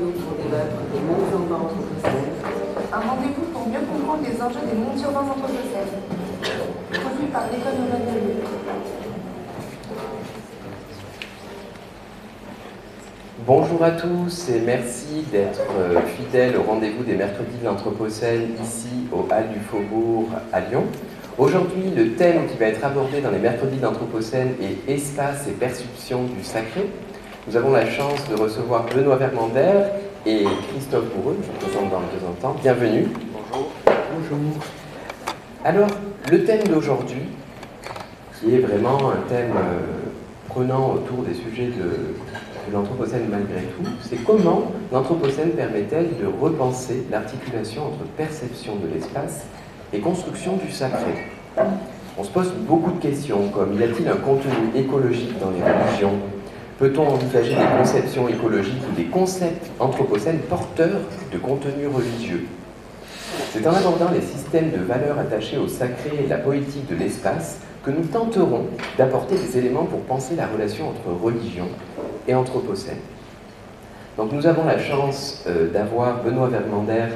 pour débattre des mondes urbains anthropocènes. Un rendez-vous pour mieux comprendre les enjeux des mondes urbains anthropocènes. Produit par l'école urbaine de Lyon. Bonjour à tous et merci d'être euh, fidèles au rendez-vous des mercredis de l'Anthropocène ici au Hall du Faubourg à Lyon. Aujourd'hui, le thème qui va être abordé dans les mercredis de l'Anthropocène est Espace et perception du sacré. Nous avons la chance de recevoir Benoît Vermander et Christophe Bourreux, je vous présente dans deux instants. Bienvenue. Bonjour. Bonjour. Alors, le thème d'aujourd'hui, qui est vraiment un thème euh, prenant autour des sujets de, de l'Anthropocène malgré tout, c'est comment l'Anthropocène permet-elle de repenser l'articulation entre perception de l'espace et construction du sacré? On se pose beaucoup de questions comme y a-t-il un contenu écologique dans les religions? Peut-on envisager des conceptions écologiques ou des concepts anthropocènes porteurs de contenu religieux? C'est en abordant les systèmes de valeurs attachés au sacré et la poétique de l'espace que nous tenterons d'apporter des éléments pour penser la relation entre religion et anthropocène. Donc nous avons la chance euh, d'avoir Benoît Vermander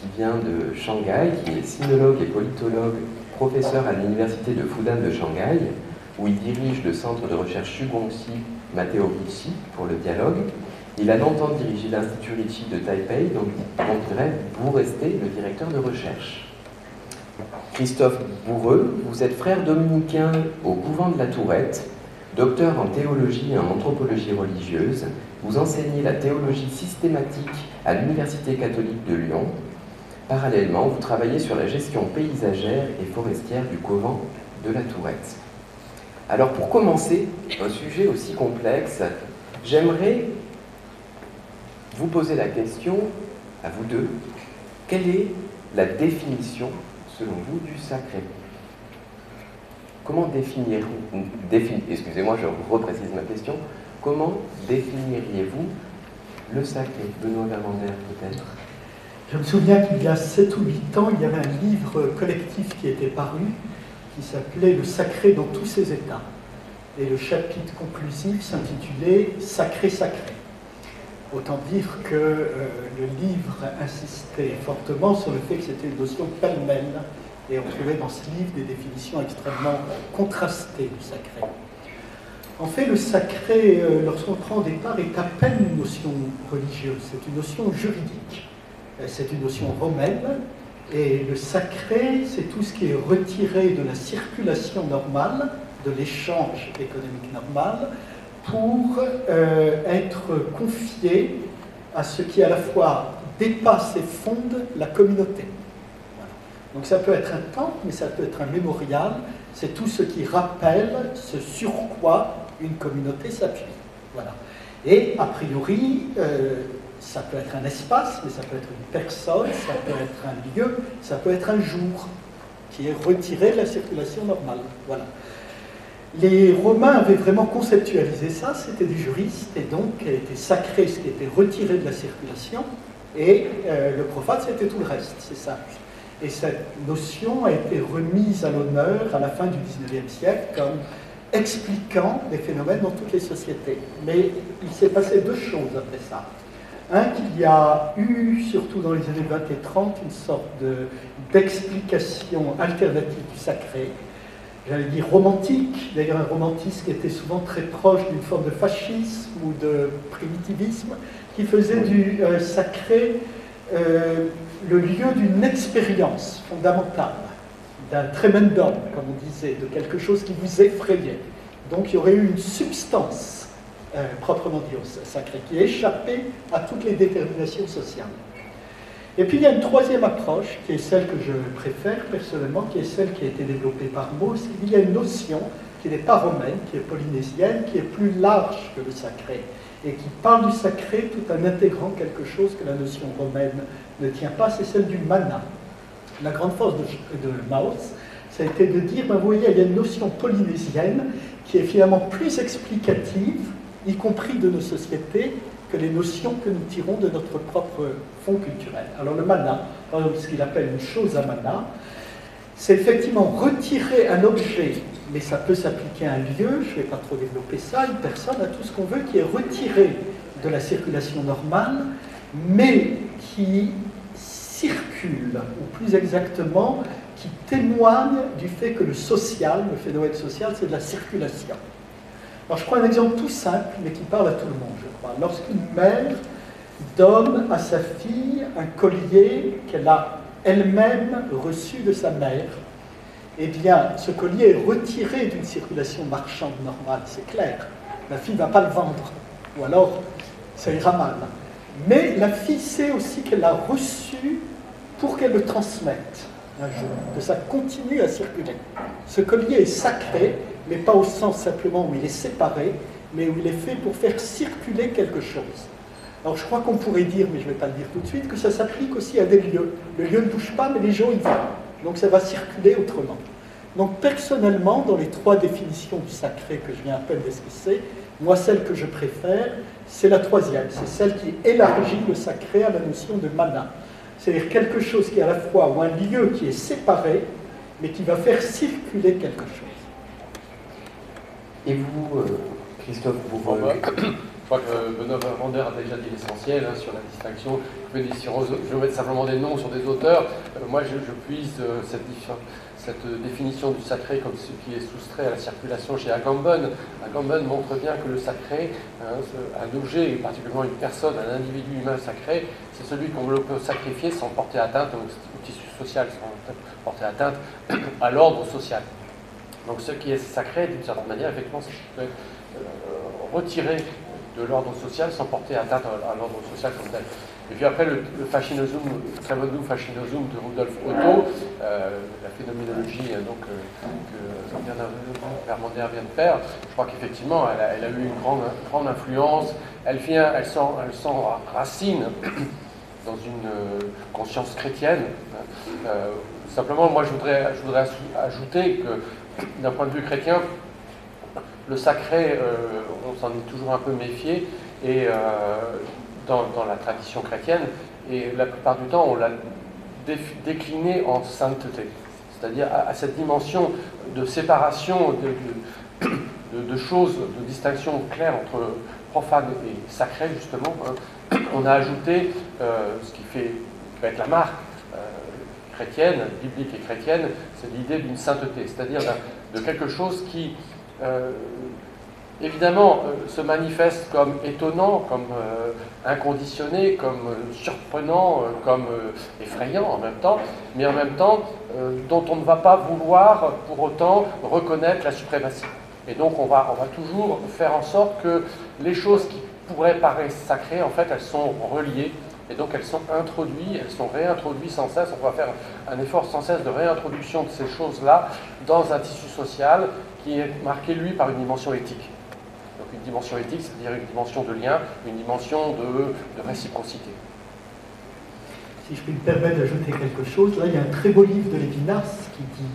qui vient de Shanghai, qui est sinologue et politologue, professeur à l'université de Fudan de Shanghai, où il dirige le centre de recherche Shugongxi Matteo Ricci pour le dialogue. Il a longtemps dirigé l'Institut Ricci de Taipei, donc on dirait vous restez le directeur de recherche. Christophe Bourreux, vous êtes frère dominicain au couvent de la Tourette, docteur en théologie et en anthropologie religieuse. Vous enseignez la théologie systématique à l'Université catholique de Lyon. Parallèlement, vous travaillez sur la gestion paysagère et forestière du couvent de la Tourette. Alors pour commencer, un sujet aussi complexe, j'aimerais vous poser la question, à vous deux, quelle est la définition, selon vous, du sacré? Comment définir, excusez-moi, je reprécise ma question, comment définiriez-vous le sacré? Benoît Vermander, peut-être? Je me souviens qu'il y a 7 ou 8 ans, il y avait un livre collectif qui était paru, qui s'appelait Le sacré dans tous ses états. Et le chapitre conclusif s'intitulait Sacré, sacré. Autant dire que euh, le livre insistait fortement sur le fait que c'était une notion pêle-mêle, et on trouvait dans ce livre des définitions extrêmement contrastées du sacré. En fait, le sacré, euh, lorsqu'on prend au départ, est à peine une notion religieuse, c'est une notion juridique. Euh, c'est une notion romaine, et le sacré, c'est tout ce qui est retiré de la circulation normale, de l'échange économique normal, pour euh, être confié à ce qui à la fois dépasse et fonde la communauté. Donc ça peut être un temple, mais ça peut être un mémorial, c'est tout ce qui rappelle ce sur quoi une communauté s'appuie. Voilà. Et a priori, euh, ça peut être un espace, mais ça peut être une personne, ça peut être un lieu, ça peut être un jour qui est retiré de la circulation normale. Voilà. Les Romains avaient vraiment conceptualisé ça, c'était des juristes, et donc était sacré ce qui était retiré de la circulation, et euh, le profane c'était tout le reste, c'est ça. Et cette notion a été remise à l'honneur à la fin du XIXe siècle comme expliquant des phénomènes dans toutes les sociétés. Mais il s'est passé deux choses après ça. Un, qu'il y a eu, surtout dans les années 20 et 30, une sorte d'explication alternative du sacré, j'allais dire romantique, d'ailleurs un romantisme qui était souvent très proche d'une forme de fascisme ou de primitivisme, qui faisait du euh, sacré euh, le lieu d'une expérience fondamentale, d'un tremendum, comme on disait, de quelque chose qui vous effrayait. Donc il y aurait eu une substance euh, proprement dit au sacré, qui échappait à toutes les déterminations sociales. Et puis il y a une troisième approche, qui est celle que je préfère personnellement, qui est celle qui a été développée par Mauss. Il y a une notion qui n'est pas romaine, qui est polynésienne, qui est plus large que le sacré, et qui parle du sacré tout en intégrant quelque chose que la notion romaine ne tient pas, c'est celle du mana. La grande force de, de Mauss, ça a été de dire, ben, vous voyez, il y a une notion polynésienne qui est finalement plus explicative y compris de nos sociétés, que les notions que nous tirons de notre propre fond culturel. Alors le mana, ce qu'il appelle une chose à mana, c'est effectivement retirer un objet, mais ça peut s'appliquer à un lieu, je ne vais pas trop développer ça, une personne, à tout ce qu'on veut, qui est retiré de la circulation normale mais qui circule, ou plus exactement, qui témoigne du fait que le social, le phénomène social, c'est de la circulation. Alors je prends un exemple tout simple, mais qui parle à tout le monde, je crois. Lorsqu'une mère donne à sa fille un collier qu'elle a elle-même reçu de sa mère, eh bien, ce collier est retiré d'une circulation marchande normale, c'est clair. La fille ne va pas le vendre, ou alors ça ira mal. Mais la fille sait aussi qu'elle l'a reçu pour qu'elle le transmette un jour, que ça continue à circuler. Ce collier est sacré, mais pas au sens simplement où il est séparé, mais où il est fait pour faire circuler quelque chose. Alors je crois qu'on pourrait dire, mais je ne vais pas le dire tout de suite, que ça s'applique aussi à des lieux. Le lieu ne bouge pas, mais les gens y vont. Donc ça va circuler autrement. Donc personnellement, dans les trois définitions du sacré que je viens à peine d'esquisser, moi celle que je préfère, c'est la troisième. C'est celle qui élargit le sacré à la notion de mana. C'est-à-dire quelque chose qui est à la fois, ou un lieu qui est séparé, mais qui va faire circuler quelque chose. Et vous, euh, Christophe, vous... Bon, bah, je crois que Benoît Vander a déjà dit l'essentiel hein, sur la distinction. Je vais, je vais, mettre simplement des noms sur des auteurs. Euh, moi, je, je puise euh, cette, cette, définition du sacré comme ce qui est soustrait à la circulation chez Agamben. Agamben montre bien que le sacré, hein, un objet, et particulièrement une personne, un individu humain sacré, c'est celui qu'on peut sacrifier sans porter atteinte au tissu social, sans porter atteinte à l'ordre social. Donc ce qui est sacré, d'une certaine manière, effectivement, c'est euh, retiré de l'ordre social sans porter atteinte à, l'ordre social comme tel. Et puis après, le, le fascinosum, le fascinosum de Rudolf Otto, euh, la phénoménologie euh, donc, que Vermander vient de faire, je crois qu'effectivement, elle, a eu une grande, influence. Elle, vient, elle, s'enracine dans une conscience chrétienne. simplement, moi, je voudrais, je voudrais ajouter que d'un point de vue chrétien, le sacré, euh, on s'en est toujours un peu méfié, et euh, dans, la tradition chrétienne, et la plupart du temps, on l'a décliné en sainteté, c'est-à-dire à, cette dimension de séparation de, choses, de distinction claire entre profane et sacré, justement. Hein. On a ajouté euh, ce qui fait qui va être la marque chrétienne, biblique et chrétienne, c'est l'idée d'une sainteté, c'est-à-dire de quelque chose qui, euh, évidemment, euh, se manifeste comme étonnant, comme euh, inconditionné, comme surprenant, comme effrayant en même temps, mais en même temps dont on ne va pas vouloir pour autant reconnaître la suprématie. Et donc on va, on va toujours faire en sorte que les choses qui pourraient paraître sacrées, en fait, elles sont reliées et donc elles sont introduites, elles sont réintroduites sans cesse. On va faire un effort sans cesse de réintroduction de ces choses-là dans un tissu social qui est marqué, lui, par une dimension éthique. Donc une dimension éthique, c'est-à-dire une dimension de lien, une dimension de, réciprocité. Si je puis me permettre d'ajouter quelque chose, là il y a un très beau livre de Lévinas qui dit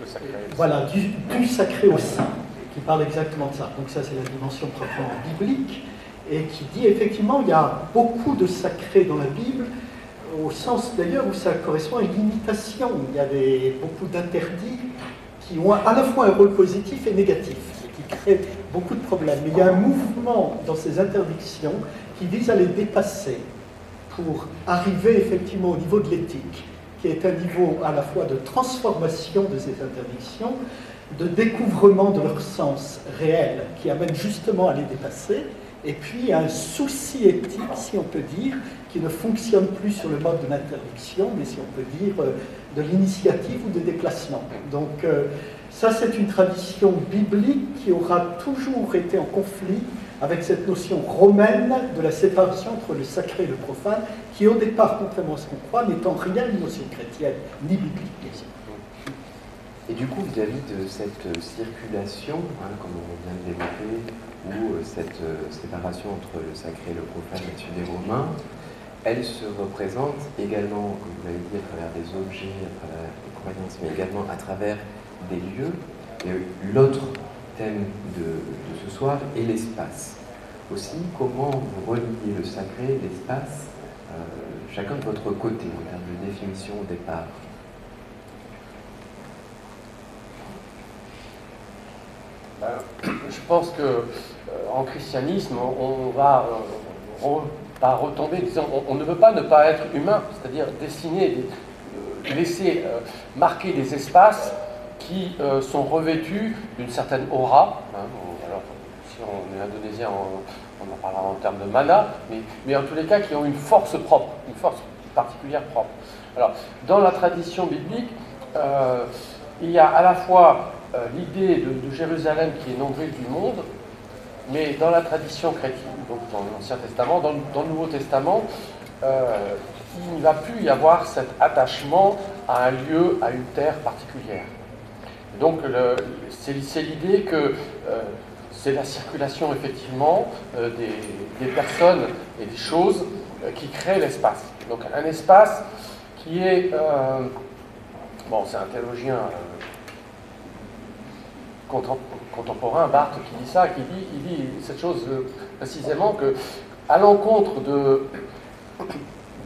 le sacré, voilà, du, du, sacré au saint, qui parle exactement de ça. Donc ça c'est la dimension proprement biblique et qui dit effectivement il y a beaucoup de sacré dans la Bible, au sens d'ailleurs où ça correspond à une limitation. Il y a beaucoup d'interdits qui ont à la fois un rôle positif et négatif, et qui créent beaucoup de problèmes. Mais il y a un mouvement dans ces interdictions qui vise à les dépasser pour arriver effectivement au niveau de l'éthique, qui est un niveau à la fois de transformation de ces interdictions, de découvrement de leur sens réel, qui amène justement à les dépasser, et puis un souci éthique, si on peut dire, qui ne fonctionne plus sur le mode de l'interdiction, mais si on peut dire euh, de l'initiative ou de déplacement. Donc euh, ça, c'est une tradition biblique qui aura toujours été en conflit avec cette notion romaine de la séparation entre le sacré et le profane, qui au départ, contrairement à ce qu'on croit, n'est en rien une notion chrétienne, ni biblique. Et du coup, vis-à-vis de cette circulation, hein, comme on vient de l'évoquer, ou euh, cette euh, séparation entre le sacré et le profane là des Romains, elle se représente également, comme vous l'avez dit, à travers des objets, à travers des croyances, mais également à travers des lieux. L'autre thème de, ce soir est l'espace. Aussi, comment vous reliez le sacré l'espace, euh, chacun de votre côté, en termes de définition au départ Je pense que euh, en christianisme, on va euh, pas retomber, disant on, ne veut pas ne pas être humain, c'est-à-dire dessiner, euh, laisser euh, marquer des espaces qui euh, sont revêtus d'une certaine aura. Hein, alors, si on est indonésien, on, en parlera en termes de mana, mais, mais en tous les cas qui ont une force propre, une force particulière propre. Alors, dans la tradition biblique, il y a à la fois l'idée de, Jérusalem qui est nombrée du monde, mais dans la tradition chrétienne, donc dans l'Ancien Testament, dans, le Nouveau Testament, euh, il ne va plus y avoir cet attachement à un lieu, à une terre particulière. Donc c'est l'idée que euh, c'est la circulation effectivement euh, des, personnes et des choses qui créent l'espace. Donc un espace qui est... bon, c'est un théologien contemporain, Barthes, qui dit ça, qui dit, il dit cette chose euh, précisément que, à l'encontre de,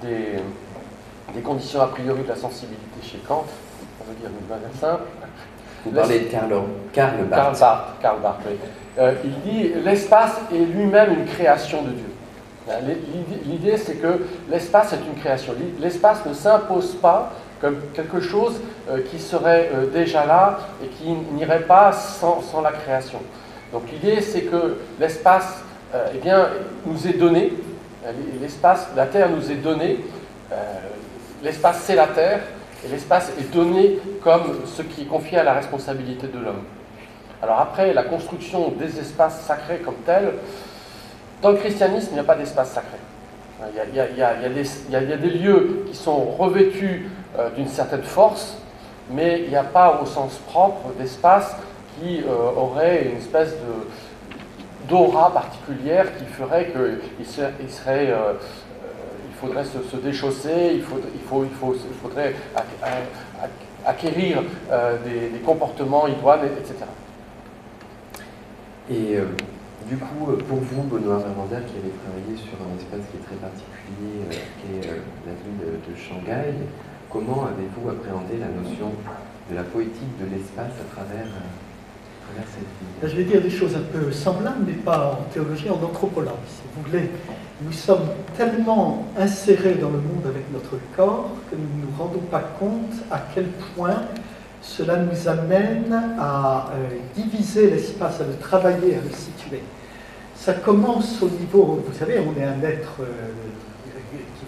des, conditions a priori de la sensibilité chez Kant, on veut dire une manière simple. Vous parlez de Karl, Karl Barth. Karl Barth, euh, il dit l'espace est lui-même une création de Dieu. L'idée, c'est que l'espace est une création. L'espace ne s'impose pas comme quelque chose euh, qui serait euh, déjà là et qui n'irait pas sans, la création. Donc l'idée, c'est que l'espace euh, eh bien, nous est donné, l'espace, la Terre nous est donnée, l'espace c'est la Terre, et l'espace est donné comme ce qui est confié à la responsabilité de l'homme. Alors après, la construction des espaces sacrés comme tels, dans le christianisme, il n'y a pas d'espace sacré. Il y, a, des lieux qui sont revêtus euh, d'une certaine force, mais il n'y a pas au sens propre d'espace qui euh, aurait une espèce d'aura particulière qui ferait qu'il euh, il faudrait se, déchausser, il, faudrait acquérir des, comportements idoines, etc. Et du coup, pour vous, Benoît Vermander, qui avez travaillé sur un espace qui est très particulier, qui est la ville de Shanghai, Comment avez-vous appréhendé la notion de la poétique de l'espace à travers, cette vie Je vais dire des choses un peu semblables, mais pas en théologie, en anthropologie, si vous voulez. Nous sommes tellement insérés dans le monde avec notre corps que nous ne nous rendons pas compte à quel point cela nous amène à euh, diviser l'espace, à le travailler, à le situer. Ça commence au niveau, vous savez, on est un être euh,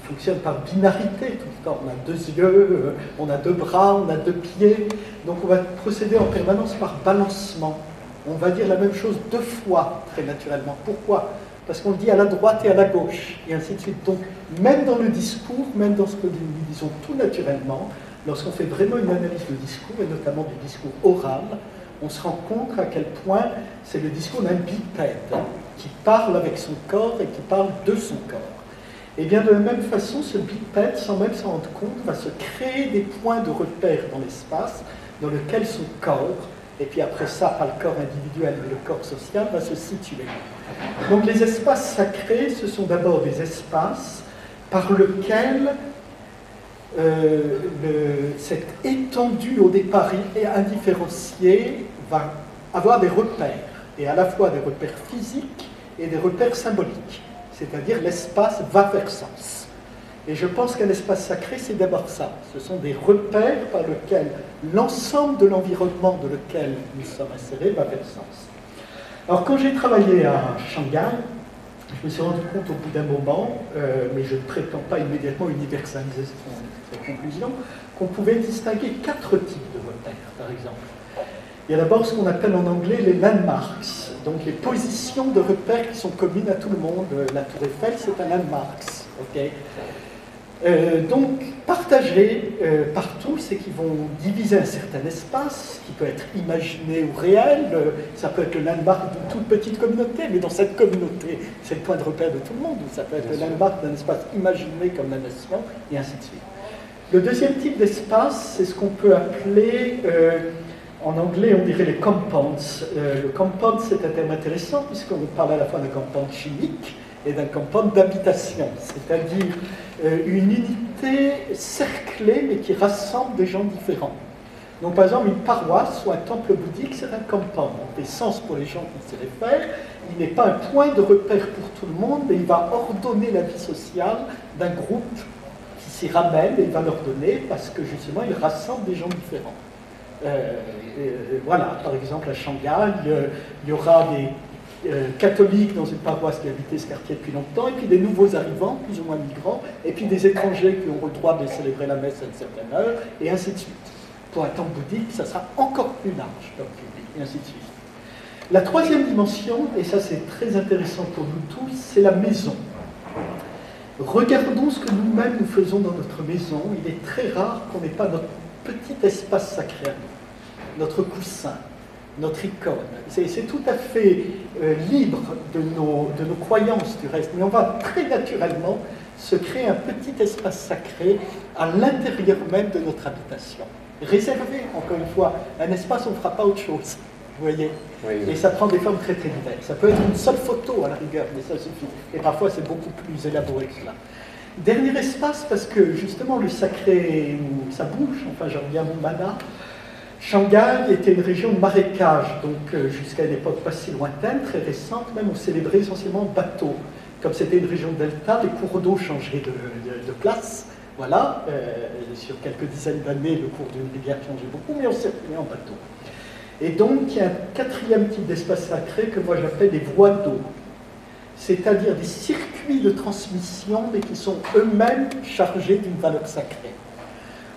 fonctionne par binarité tout le temps. On a deux yeux, on a deux bras, on a deux pieds. Donc on va procéder en permanence par balancement. On va dire la même chose deux fois, très naturellement. Pourquoi? Parce qu'on le dit à la droite et à la gauche, et ainsi de suite. Donc même dans le discours, même dans ce que nous disons tout naturellement, lorsqu'on fait vraiment une analyse du discours, et notamment du discours oral, on se rend compte à quel point c'est le discours d'un bipède qui parle avec son corps et qui parle de son corps. Et eh bien de la même façon, ce bipède, sans même s'en rendre compte, va se créer des points de repère dans l'espace dans lequel son corps, et puis après ça, pas le corps individuel, mais le corps social, va se situer. Donc les espaces sacrés, ce sont d'abord des espaces par lesquels euh, cette étendue au départ indifférenciée va avoir des repères, et à la fois des repères physiques et des repères symboliques c'est-à-dire l'espace va faire sens. Et je pense qu'un espace sacré, c'est d'abord ça. Ce sont des repères par lesquels l'ensemble de l'environnement de lequel nous sommes insérés va faire sens. Alors quand j'ai travaillé à Shanghai, je me suis rendu compte au bout d'un moment, euh, mais je ne prétends pas immédiatement universaliser cette conclusion, qu'on pouvait distinguer quatre types de repères, par exemple. Il y a d'abord ce qu'on appelle en anglais les landmarks, donc les positions de repères qui sont communes à tout le monde. La tour Eiffel, c'est un landmark. Euh, donc, partagés euh, partout, c'est qu'ils vont diviser un certain espace, qui peut être imaginé ou réel. Euh, ça peut être le landmark d'une toute petite communauté, mais dans cette communauté, c'est le point de repère de tout le monde. Ça peut être le landmark d'un espace imaginé comme la nation, et ainsi de suite. Le deuxième type d'espace, c'est ce qu'on peut appeler en anglais, on dirait les compounds. Euh, le compound, c'est un terme intéressant puisqu'on parle à la fois d'un compound chimique et d'un compound d'habitation, c'est-à-dire euh, une unité cerclée mais qui rassemble des gens différents. Donc, par exemple, une paroisse ou un temple bouddhique, c'est un compound. Fait sens pour les gens qui s'y réfèrent, il n'est pas un point de repère pour tout le monde, mais il va ordonner la vie sociale d'un groupe qui s'y ramène et il va l'ordonner parce que justement il rassemble des gens différents. Euh, euh, voilà, par exemple à Shanghai, euh, il y aura des catholiques dans une paroisse qui habitait ce quartier depuis longtemps, et puis des nouveaux arrivants, plus ou moins migrants, et puis des étrangers qui auront le droit de célébrer la messe à une certaine heure, et ainsi de suite. Pour un temple bouddhique, ça sera encore plus large comme public, et ainsi de suite. La troisième dimension, et ça c'est très intéressant pour nous tous, c'est la maison. Regardons ce que nous-mêmes nous faisons dans notre maison. Il est très rare qu'on n'ait pas notre petit espace sacré notre coussin, notre icône. C'est tout à fait euh, libre de nos, de nos croyances du reste, mais on va très naturellement se créer un petit espace sacré à l'intérieur même de notre habitation. Réservé, encore une fois, un espace où on ne fera pas autre chose. Vous voyez Et ça prend des formes très très diverses. Ça peut être une seule photo à la rigueur, mais ça suffit. Et parfois c'est beaucoup plus élaboré que cela. Dernier espace, parce que justement le sacré, ça bouge, enfin j'en reviens à. Shanghai était une région de marécage, donc euh, jusqu'à une époque pas si lointaine, très récente, même on célébrait essentiellement en bateau. Comme c'était une région delta, les cours d'eau changeaient de, place. Voilà, euh, sur quelques dizaines d'années, le cours d'une rivière changeait beaucoup, mais on circulait en bateau. Et donc, il y a un quatrième type d'espace sacré que moi j'appelle des voies d'eau, c'est-à-dire des circuits de transmission, mais qui sont eux-mêmes chargés d'une valeur sacrée.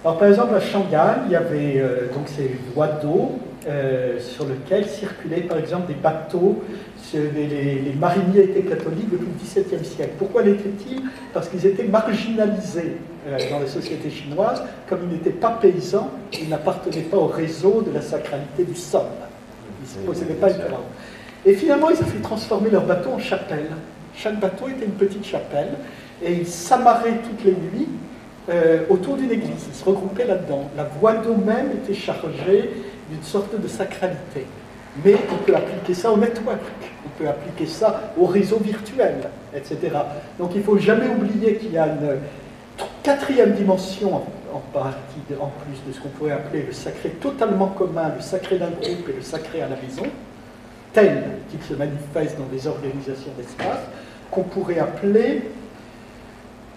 Alors, par exemple, à Shanghai, il y avait euh, donc ces voies d'eau euh, sur lesquelles circulaient, par exemple, des bateaux. Les, mariniers étaient catholiques depuis le XVIIe siècle. Pourquoi l'étaient-ils? Parce qu'ils étaient marginalisés euh, dans les sociétés chinoises. Comme ils n'étaient pas paysans, ils n'appartenaient pas au réseau de la sacralité du sol. Ils ne possédaient pas une Et finalement, ils ont fait transformer leur bateau en chapelle. Chaque bateau était une petite chapelle et ils s'amarraient toutes les nuits euh, autour d'une église. Ils se regroupaient là-dedans. La voie d'eau même était chargée d'une sorte de sacralité. Mais on peut appliquer ça au network, on peut appliquer ça au réseau virtuel, etc. Donc il ne faut jamais oublier qu'il y a une quatrième dimension en plus de ce qu'on pourrait appeler le sacré totalement commun, le sacré d'un groupe et le sacré à la maison, tel qu'il se manifeste dans des organisations d'espace, qu'on pourrait appeler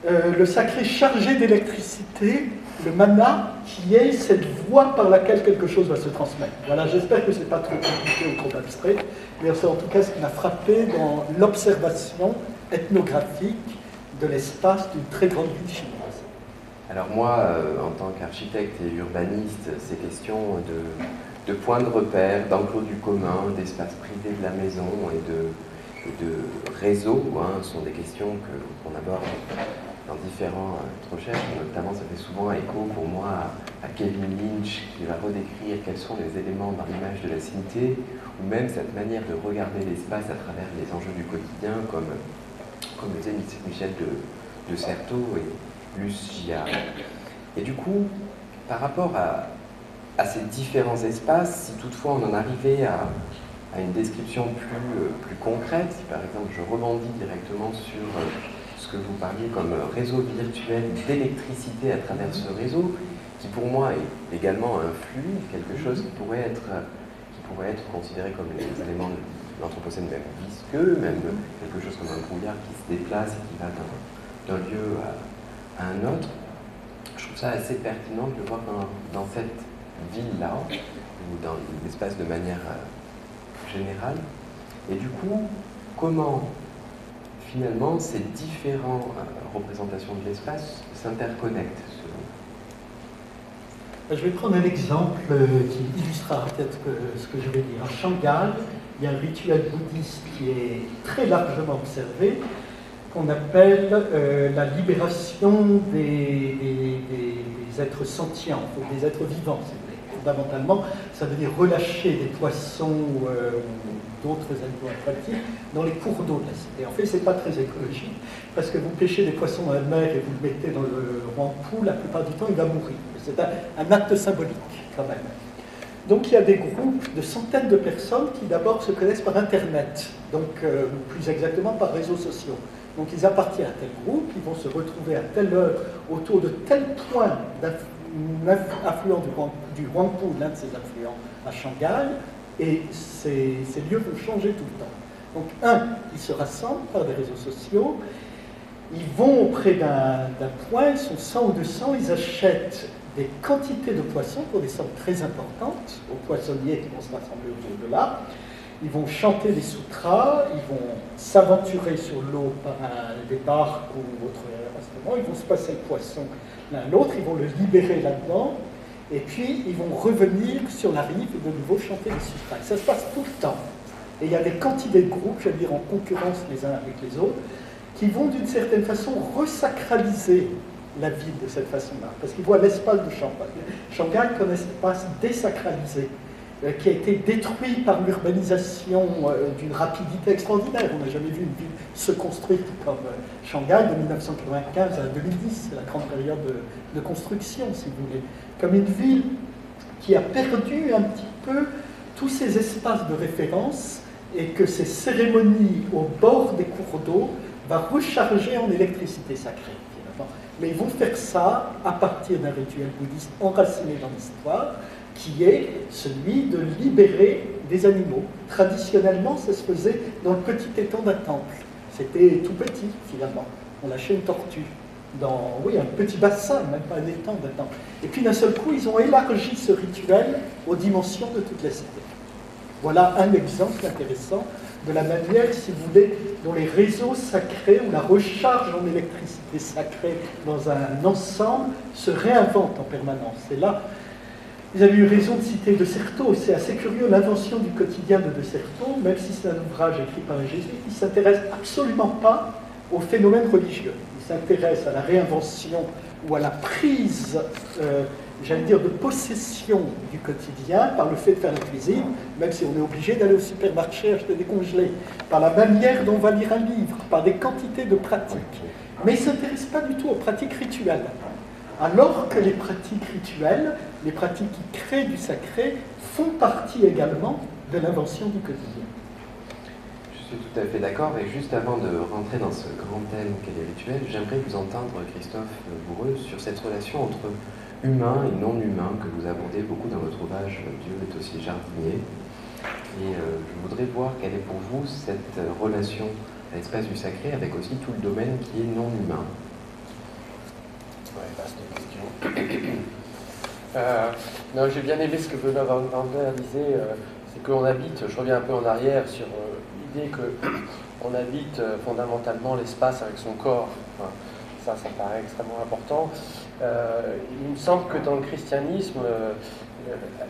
euh, le sacré chargé d'électricité, le mana, qui est cette voie par laquelle quelque chose va se transmettre. Voilà, j'espère que ce n'est pas trop compliqué ou trop abstrait, mais c'est en tout cas ce qui m'a frappé dans l'observation ethnographique de l'espace d'une très grande ville chinoise. Alors moi, euh, en tant qu'architecte et urbaniste, ces questions de, de points de repère, d'enclos du commun, d'espace privé de la maison et de, de réseau hein, sont des questions qu'on aborde dans différentes euh, recherches, notamment ça fait souvent écho pour moi à, Kevin Lynch qui va redécrire quels sont les éléments dans l'image de la cité, ou même cette manière de regarder l'espace à travers les enjeux du quotidien, comme, comme le disait Michel de, de Certeau et Luce. Et du coup, par rapport à, à, ces différents espaces, si toutefois on en arrivait à, une description plus, euh, plus concrète, si par exemple je rebondis directement sur euh, que vous parliez comme réseau virtuel d'électricité à travers ce réseau, qui pour moi est également un flux, quelque chose qui pourrait être, qui pourrait être considéré comme les éléments de l'Anthropocène même visqueux, même quelque chose comme un brouillard qui se déplace et qui va d'un lieu à, un autre. Je trouve ça assez pertinent de voir dans, cette ville-là, ou dans l'espace de manière euh, générale. Et du coup, comment finalement, ces différentes euh, représentations de l'espace s'interconnectent. Je vais prendre un exemple euh, qui illustrera peut-être ce que je vais dire. À Shanghai, il y a un rituel bouddhiste qui est très largement observé, qu'on appelle euh, la libération des, êtres sentients, des êtres vivants, Fondamentalement, ça veut dire relâcher des poissons d'autres animaux aquatiques dans les cours d'eau de la cité. En fait, ce n'est pas très écologique, parce que vous pêchez des poissons dans la mer et vous le mettez dans le rang-pou, la plupart du temps, il va mourir. C'est un, acte symbolique, quand même. Donc il y a des groupes de centaines de personnes qui d'abord se connaissent par Internet, donc euh, plus exactement par réseaux sociaux. Donc ils appartiennent à tel groupe, ils vont se retrouver à telle heure autour de tel point affluent du, du Huangpu, l'un de ces affluents à Shanghai, et ces, lieux vont changer tout le temps. Donc, un, ils se rassemblent par des réseaux sociaux, ils vont auprès d'un point, ils sont 100 ou 200, ils achètent des quantités de poissons pour des sommes très importantes aux poissonniers qui vont se rassembler autour de là. Ils vont chanter des sutras, ils vont s'aventurer sur l'eau par un, des barques ou autre instrument, ils vont se passer le poisson l'un l'autre, ils vont le libérer là-dedans, et puis ils vont revenir sur la rive et de nouveau chanter des sutras. Ça se passe tout le temps. Et il y a des quantités de groupes, veux dire en concurrence les uns avec les autres, qui vont d'une certaine façon resacraliser la vie de cette façon-là. Parce qu'ils voient l'espace de Shanghai. Shanghai comme espace désacralisé, qui a été détruit par l'urbanisation euh, d'une rapidité extraordinaire. On n'a jamais vu une ville se construire comme euh, Shanghai de 1995 à 2010. C'est la grande période de, construction, si vous voulez. Comme une ville qui a perdu un petit peu tous ces espaces de référence et que ces cérémonies au bord des cours d'eau va recharger en électricité sacrée. Mais ils vont faire ça à partir d'un rituel bouddhiste enraciné dans l'histoire, qui est celui de libérer des animaux. Traditionnellement, ça se faisait dans le petit étang d'un temple. C'était tout petit, finalement. On lâchait une tortue dans oui, un petit bassin, même pas un étang d'un temple. Et puis d'un seul coup, ils ont élargi ce rituel aux dimensions de toute la cité. Voilà un exemple intéressant de la manière, si vous voulez, dont les réseaux sacrés ou la recharge en électricité sacrée dans un ensemble se réinventent en permanence. Et là, vous avez eu raison de citer De Certeau. C'est assez curieux, l'invention du quotidien de De Certeau, même si c'est un ouvrage écrit par un jésuite, il ne s'intéresse absolument pas aux phénomènes religieux. Il s'intéresse à la réinvention ou à la prise euh, j'allais dire, de possession du quotidien par le fait de faire la cuisine, même si on est obligé d'aller au supermarché acheter des congelés, par la manière dont on va lire un livre, par des quantités de pratiques. Mais il ne s'intéresse pas du tout aux pratiques rituelles. Alors que les pratiques rituelles, les pratiques qui créent du sacré, font partie également de l'invention du quotidien. Je suis tout à fait d'accord, et juste avant de rentrer dans ce grand thème qu'est les rituels, j'aimerais vous entendre, Christophe Bourreux, sur cette relation entre humain et non humain que vous abordez beaucoup dans votre ouvrage Dieu est aussi jardinier. Et euh, je voudrais voir quelle est pour vous cette relation à l'espace du sacré avec aussi tout le domaine qui est non humain. Euh, j'ai bien aimé ce que Benoît Van disait, euh, c'est qu'on habite, je reviens un peu en arrière sur l'idée qu'on habite fondamentalement l'espace avec son corps. ça, ça paraît extrêmement important. Euh, il me semble que dans le christianisme, euh,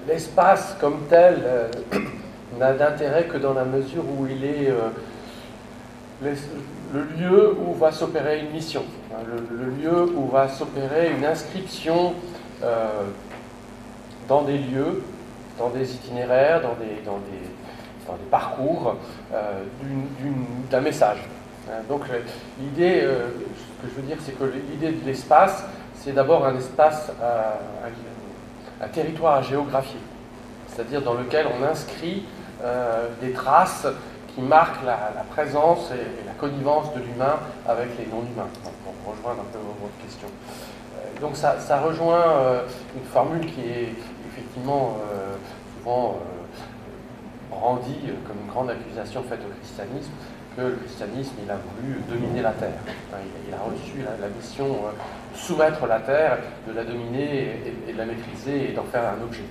l'espace comme tel euh, n'a d'intérêt que dans la mesure où il est le lieu où va s'opérer une mission, hein, le, lieu où va s'opérer une inscription dans des lieux, dans des itinéraires, dans des, parcours d'un message. Hein, donc l'idée, ce que je veux dire, c'est que l'idée de l'espace, c'est d'abord un espace, un, territoire à géographier, c'est-à-dire dans lequel on inscrit euh, des traces qui marquent la, présence et, la connivence de l'humain avec les non-humains, pour rejoindre un peu votre question. Euh, donc ça, rejoint euh, une formule qui est effectivement souvent brandie comme une grande accusation faite au christianisme, que le christianisme il a voulu dominer la terre. il, a reçu la, mission de euh, soumettre la terre, de la dominer et, de la maîtriser et d'en faire un objet.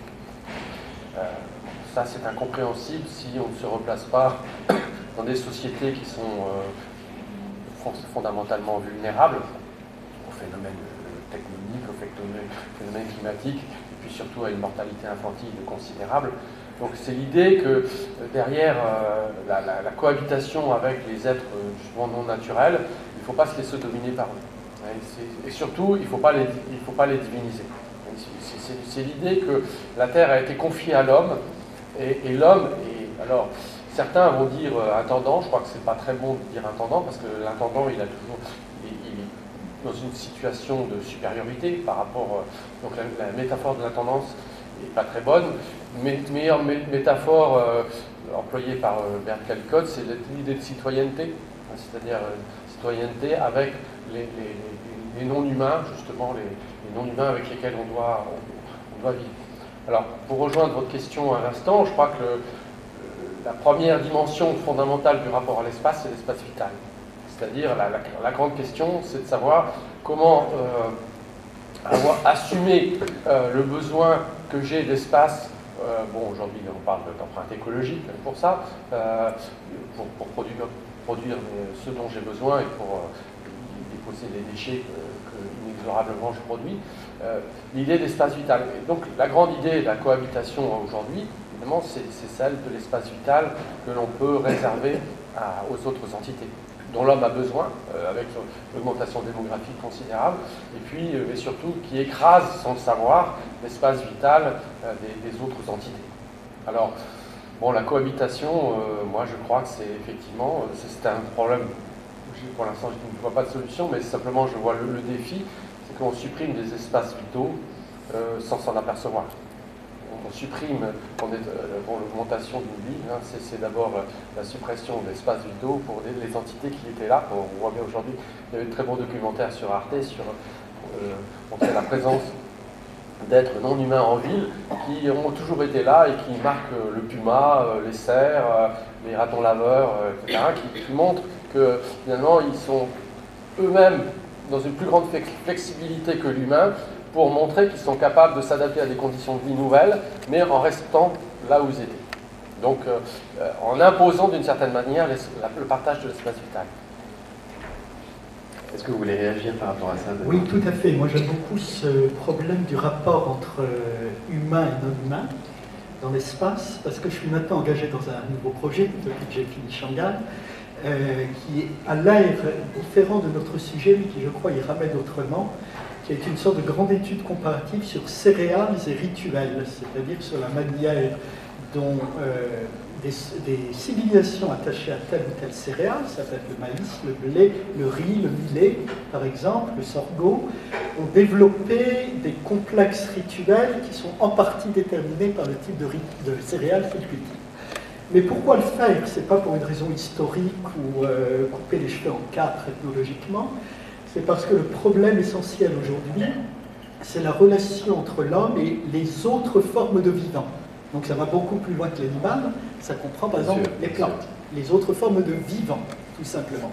Euh, ça, c'est incompréhensible si on ne se replace pas dans des sociétés qui sont euh, fondamentalement vulnérables aux phénomènes techniques, aux phénomènes climatiques, et puis surtout à une mortalité infantile considérable. Donc c'est l'idée que euh, derrière euh, la, cohabitation avec les êtres euh, justement non naturels, il ne faut pas se laisser dominer par eux. Et, surtout, il ne faut pas les diviniser. C'est l'idée que la Terre a été confiée à l'homme, et, l'homme, et alors certains vont dire intendant, je crois que c'est pas très bon de dire intendant, parce que l'intendant, il a toujours, dans une situation de supériorité par rapport, donc la, métaphore de l'intendance n'est pas très bonne, meilleure métaphore euh, employée par euh, Bert Calcott, c'est l'idée de citoyenneté, hein, c'est-à-dire euh, citoyenneté avec les, non-humains, justement, les, non-humains avec lesquels on doit, on, doit vivre. Alors, pour rejoindre votre question à l'instant, je crois que la première dimension fondamentale du rapport à l'espace, c'est l'espace vital. C'est-à-dire, la, grande question, c'est de savoir comment euh, avoir assumé euh, le besoin que j'ai d'espace. euh, bon, aujourd'hui, on parle d'empreinte écologique pour ça, euh, pour, produire, euh, ce dont j'ai besoin et pour euh, déposer les déchets que, que inexorablement je produis. Euh, l'idée d'espace vital. Et donc, la grande idée de la cohabitation aujourd'hui, évidemment, c'est celle de l'espace vital que l'on peut réserver aux autres entités dont l'homme a besoin, euh, avec l'augmentation démographique considérable, et puis, euh, mais surtout, qui écrase, sans le savoir, l'espace vital euh, des, autres entités. Alors, bon, la cohabitation, moi, je crois que c'est effectivement, c'est un problème. Pour l'instant, je ne vois pas de solution, mais simplement, je vois le défi, qu'on supprime des espaces vitaux euh, sans s'en apercevoir on supprime, on est, euh, l'augmentation d'une ville, hein, c'est, d'abord euh, la suppression d'espaces vitaux pour les, entités qui étaient là. On voit bien aujourd'hui, il y avait de très bons documentaires sur Arte sur la présence d'êtres non humains en ville qui ont toujours été là et qui marquent le puma, les cerfs, les ratons laveurs, etc., qui, qui montrent que finalement ils sont eux-mêmes dans une plus grande flex- flexibilité que l'humain pour montrer qu'ils sont capables de s'adapter à des conditions de vie nouvelles, mais en restant là où ils étaient. Donc, euh, en imposant d'une certaine manière l'es- la- le partage de l'espace vital. Est-ce que vous voulez réagir par rapport à ça Oui, tout à fait. Moi, j'aime beaucoup ce problème du rapport entre euh, humain et non humain dans l'espace, parce que je suis maintenant engagé dans un nouveau projet, depuis que j'ai fini Shanghai, euh, qui a l'air différent de notre sujet, mais qui, je crois, y ramène autrement, qui est une sorte de grande étude comparative sur céréales et rituels, c'est-à-dire sur la manière dont euh, des, civilisations attachées à telle ou telle céréale, ça peut être le maïs, le blé, le riz, le millet, par exemple, le sorgho, ont développé des complexes rituels qui sont en partie déterminés par le type de, de céréales qu'ils cultivent. Mais pourquoi le faire C'est pas pour une raison historique ou euh, couper les cheveux en quatre ethnologiquement. C'est parce que le problème essentiel aujourd'hui, c'est la relation entre l'homme et les autres formes de vivant. Donc ça va beaucoup plus loin que l'animal. Ça comprend par exemple les plantes, les autres formes de vivant, tout simplement.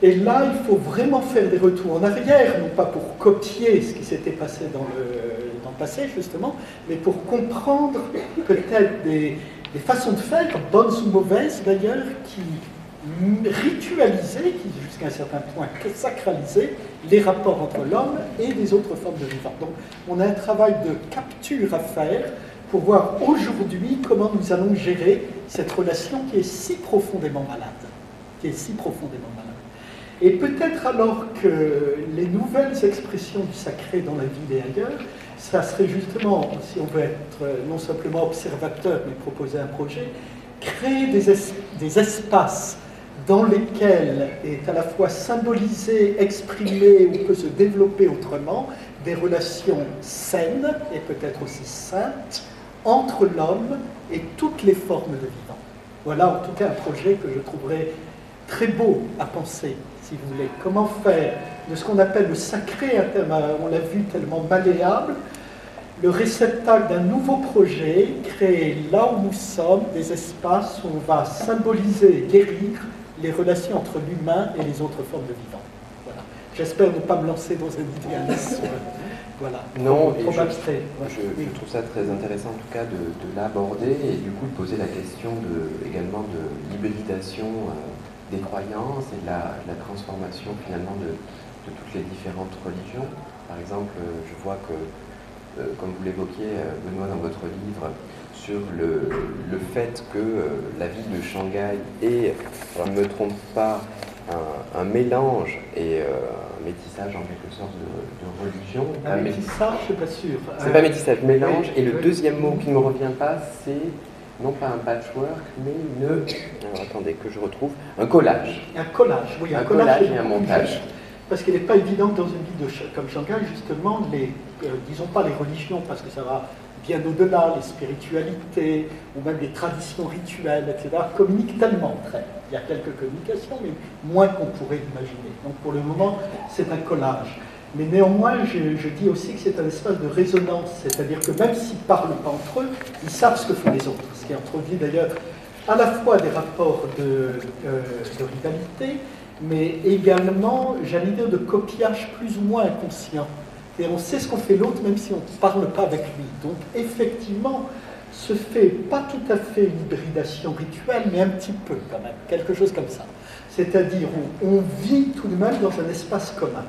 Et là, il faut vraiment faire des retours en arrière, non pas pour copier ce qui s'était passé dans le, dans le passé, justement, mais pour comprendre peut-être des, des façons de faire, bonnes ou mauvaises d'ailleurs, qui ritualisaient, qui jusqu'à un certain point sacralisaient les rapports entre l'homme et les autres formes de vivant. Donc, on a un travail de capture à faire pour voir aujourd'hui comment nous allons gérer cette relation qui est si profondément malade, qui est si profondément malade. Et peut-être alors que les nouvelles expressions du sacré dans la ville et ailleurs, ça serait justement, si on veut être euh, non simplement observateur, mais proposer un projet, créer des, es- des espaces dans lesquels est à la fois symbolisé, exprimé ou peut se développer autrement des relations saines et peut-être aussi saintes entre l'homme et toutes les formes de vivant. Voilà en tout cas un projet que je trouverais très beau à penser, si vous voulez. Comment faire de ce qu'on appelle le sacré, un terme, euh, on l'a vu, tellement malléable, le réceptacle d'un nouveau projet, créer là où nous sommes des espaces où on va symboliser, guérir les relations entre l'humain et les autres formes de vivant. Voilà. J'espère ne pas me lancer dans un idéalisme. voilà. Non, trop, et trop je- abstrait. Je, Oui. je trouve ça très intéressant en tout cas de, de l'aborder et du coup de poser la question de, également de l'hybridation euh, des croyances et de la, de la transformation finalement de, de toutes les différentes religions. Par exemple, euh, je vois que, euh, comme vous l'évoquiez euh, Benoît dans votre livre, sur le, le fait que euh, la ville de Shanghai est, je ne me trompe pas, un, un mélange et euh, un métissage en quelque sorte de, de religion. Un métissage, je ne suis pas sûr. c'est Un- pas métissage, mélange. oui, et le oui. deuxième mot qui ne me revient pas, c'est non pas un patchwork, mais une. Alors attendez que je retrouve. Un collage. Un collage, oui, un, Un collage et un montage. Parce qu'il n'est pas évident que dans une ville comme Shanghai, justement, les, euh, disons pas les religions, parce que ça va bien au-delà, les spiritualités, ou même les traditions rituelles, etc., communiquent tellement entre elles. Il y a quelques communications, mais moins qu'on pourrait imaginer. Donc pour le moment, c'est un collage. Mais néanmoins, je, dis aussi que c'est un espace de résonance, c'est-à-dire que même s'ils ne parlent pas entre eux, ils savent ce que font les autres. Ce qui introduit d'ailleurs à la fois des rapports de, euh, de rivalité, mais également, j'allais dire, de copiage plus ou moins inconscient. Et on sait ce qu'on fait l'autre, même si on ne parle pas avec lui. Donc, effectivement, se fait pas tout à fait une hybridation rituelle, mais un petit peu quand même, quelque chose comme ça. C'est-à-dire, on, on vit tout de même dans un espace commun.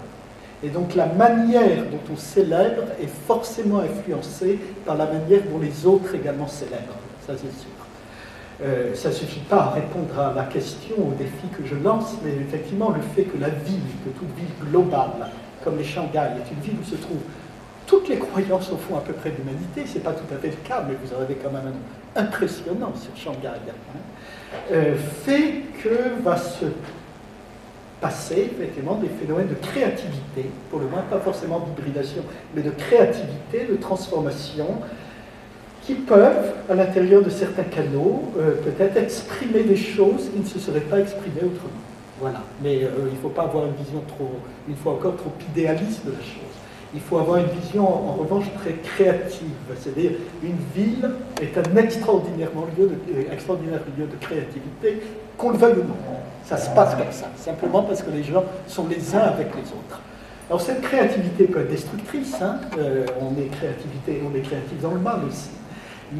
Et donc la manière dont on célèbre est forcément influencée par la manière dont les autres également célèbrent, ça c'est sûr. Euh, ça ne suffit pas à répondre à la question, au défi que je lance, mais effectivement le fait que la ville, que toute ville globale, comme les Shanghai, est une ville où se trouvent toutes les croyances au fond à peu près de l'humanité, ce n'est pas tout à fait le cas, mais vous en avez quand même un impressionnant sur Shanghai, hein, euh, fait que va se passer effectivement des phénomènes de créativité, pour le moins pas forcément d'hybridation, mais de créativité, de transformation, qui peuvent, à l'intérieur de certains canaux, euh, peut-être exprimer des choses qui ne se seraient pas exprimées autrement. Voilà. Mais euh, il ne faut pas avoir une vision trop, une fois encore, trop idéaliste de la chose. Il faut avoir une vision, en revanche, très créative. C'est-à-dire, une ville est un euh, extraordinaire lieu de créativité, qu'on le veuille ou non. Ça se passe comme ça, simplement parce que les gens sont les uns avec les autres. Alors cette créativité peut être destructrice, hein. on, est créativité, on est créatif dans le mal aussi,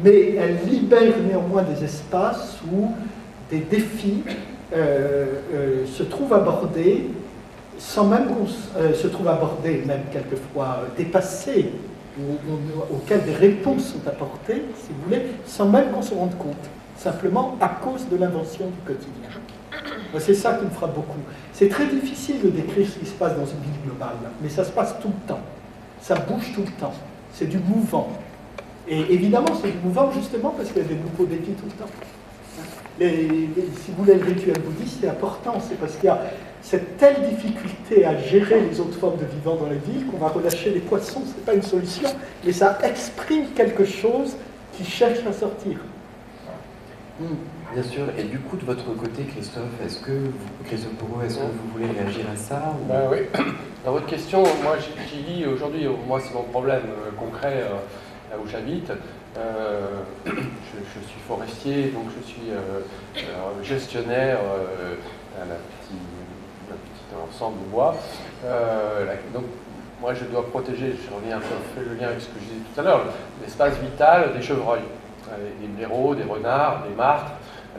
mais elle libère néanmoins des espaces où des défis euh, euh, se trouvent abordés sans même qu'on se trouve abordés, même quelquefois dépassés, auxquels des réponses sont apportées, si vous voulez, sans même qu'on se rende compte, simplement à cause de l'invention du quotidien. C'est ça qui me frappe beaucoup. C'est très difficile de décrire ce qui se passe dans une ville globale, mais ça se passe tout le temps. Ça bouge tout le temps. C'est du mouvant. Et évidemment, c'est mouvant justement parce qu'il y a des nouveaux défis tout le temps. si vous voulez, le rituel bouddhiste, c'est important. C'est parce qu'il y a cette telle difficulté à gérer les autres formes de vivant dans la ville qu'on va relâcher les poissons. Ce n'est pas une solution, mais ça exprime quelque chose qui cherche à sortir. Hmm. Bien sûr. Et du coup, de votre côté, Christophe, est-ce que vous, Christophe est-ce que vous voulez réagir à ça ben Oui. Dans votre question, moi, j'y lis aujourd'hui, moi, c'est mon problème euh, concret euh, où j'habite. Euh, je, suis forestier, donc je suis gestionnaire d'un petit, petit, ensemble de bois. donc, moi, je dois protéger, je reviens un peu le lien avec ce que je disais tout à l'heure, l'espace vital des chevreuils, des blaireaux, des renards, des martres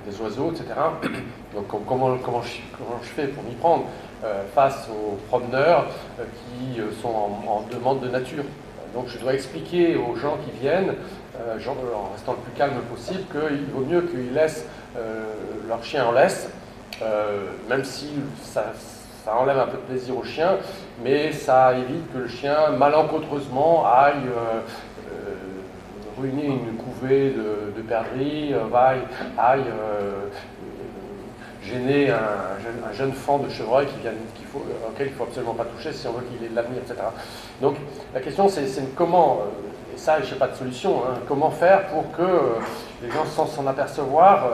des oiseaux, etc. Donc comment, je, fais pour m'y prendre euh, face aux promeneurs euh, qui euh, sont en, demande de nature Donc je dois expliquer aux gens qui viennent, en restant le plus calme possible, qu'il vaut mieux qu'ils laissent leur chien en laisse, même si ça, enlève un peu de plaisir au chien, mais ça évite que le chien malencontreusement aille ruiner une couvée de, de perdrix, euh, aille, euh, gêner un, jeune, fan de chevreuil qui vient, faut, auquel il ne faut absolument pas toucher si on veut qu'il ait de l'avenir, etc. Donc la question c'est comment, euh, et ça je n'ai pas de solution, hein, comment faire pour que les gens sans s'en apercevoir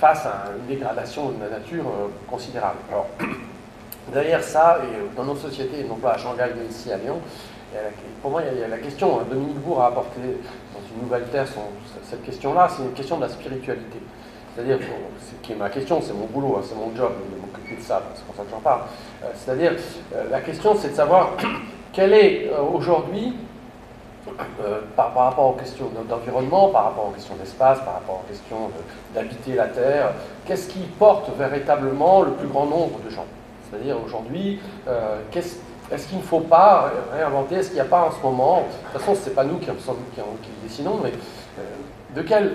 fassent une dégradation de la nature considérable. Alors, derrière ça, et dans nos sociétés, non pas à Shanghai mais ici à Lyon, pour moi, il y a la question, hein, Dominique Bourg a apporté dans une nouvelle terre cette question-là, c'est une question de la spiritualité. C'est-à-dire, qui est ma question, c'est mon boulot, hein, c'est mon job de m'occuper de ça, c'est pour ça que j'en parle. Euh, c'est-à-dire, euh, la question, c'est de savoir quel est euh, aujourd'hui, par, rapport aux questions d'environnement, par rapport aux questions d'espace, par rapport aux questions d'habiter la Terre, qu'est-ce qui porte véritablement le plus grand nombre de gens? C'est-à-dire, aujourd'hui, est-ce qu'il ne faut pas réinventer? Est-ce qu'il n'y a pas en ce moment, de toute façon, ce n'est pas nous qui, qui, dessinons, mais de quel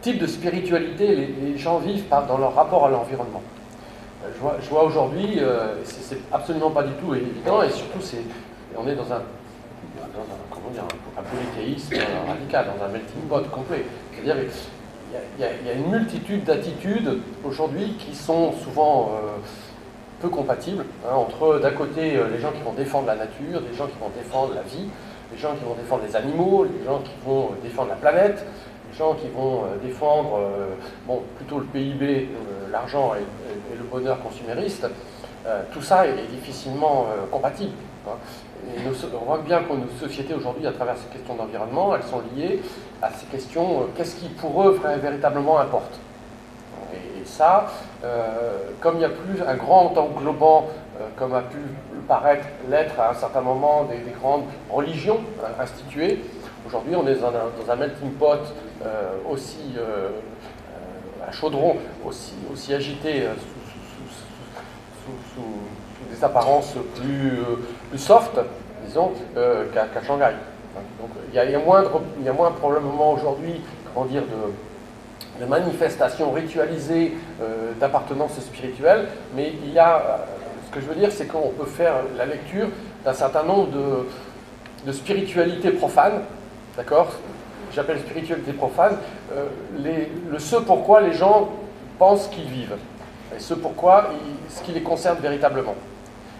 type de spiritualité les, gens vivent dans leur rapport à l'environnement euh, Je vois, aujourd'hui, euh, c'est absolument pas du tout évident, et surtout, on est dans un, comment dire, un, polythéisme radical, dans un melting pot complet. C'est-à-dire qu'il y, a une multitude d'attitudes aujourd'hui qui sont souvent peu compatibles hein, entre d'un côté euh, les gens qui vont défendre la nature, des gens qui vont défendre la vie, les gens qui vont défendre les animaux, les gens qui vont euh, défendre la planète, qui vont euh, défendre bon, plutôt le PIB, l'argent et, le bonheur consumériste. tout ça est, difficilement compatible. Hein. Et on voit bien que nos sociétés aujourd'hui, à travers ces questions d'environnement, elles sont liées à ces questions, euh, qu'est-ce qui pour eux véritablement importe Et, ça, euh, comme il n'y a plus un grand englobant, euh, comme a pu paraître l'être à un certain moment des, des grandes religions euh, instituées, aujourd'hui on est dans un, melting pot euh, aussi, euh, euh, un chaudron aussi, agité euh, sous, des apparences plus, euh, plus soft, disons, euh, qu'à Shanghai. Donc il y a, moins, de- y a moins probablement aujourd'hui, dire, de, manifestations ritualisées euh, d'appartenance spirituelle, mais il y a, euh, ce que je veux dire, c'est qu'on peut faire la lecture d'un certain nombre de, de spiritualités profanes, d'accord? J'appelle spiritualité profane, euh, le ce pourquoi les gens pensent qu'ils vivent, et ce pourquoi, ce qui les concerne véritablement.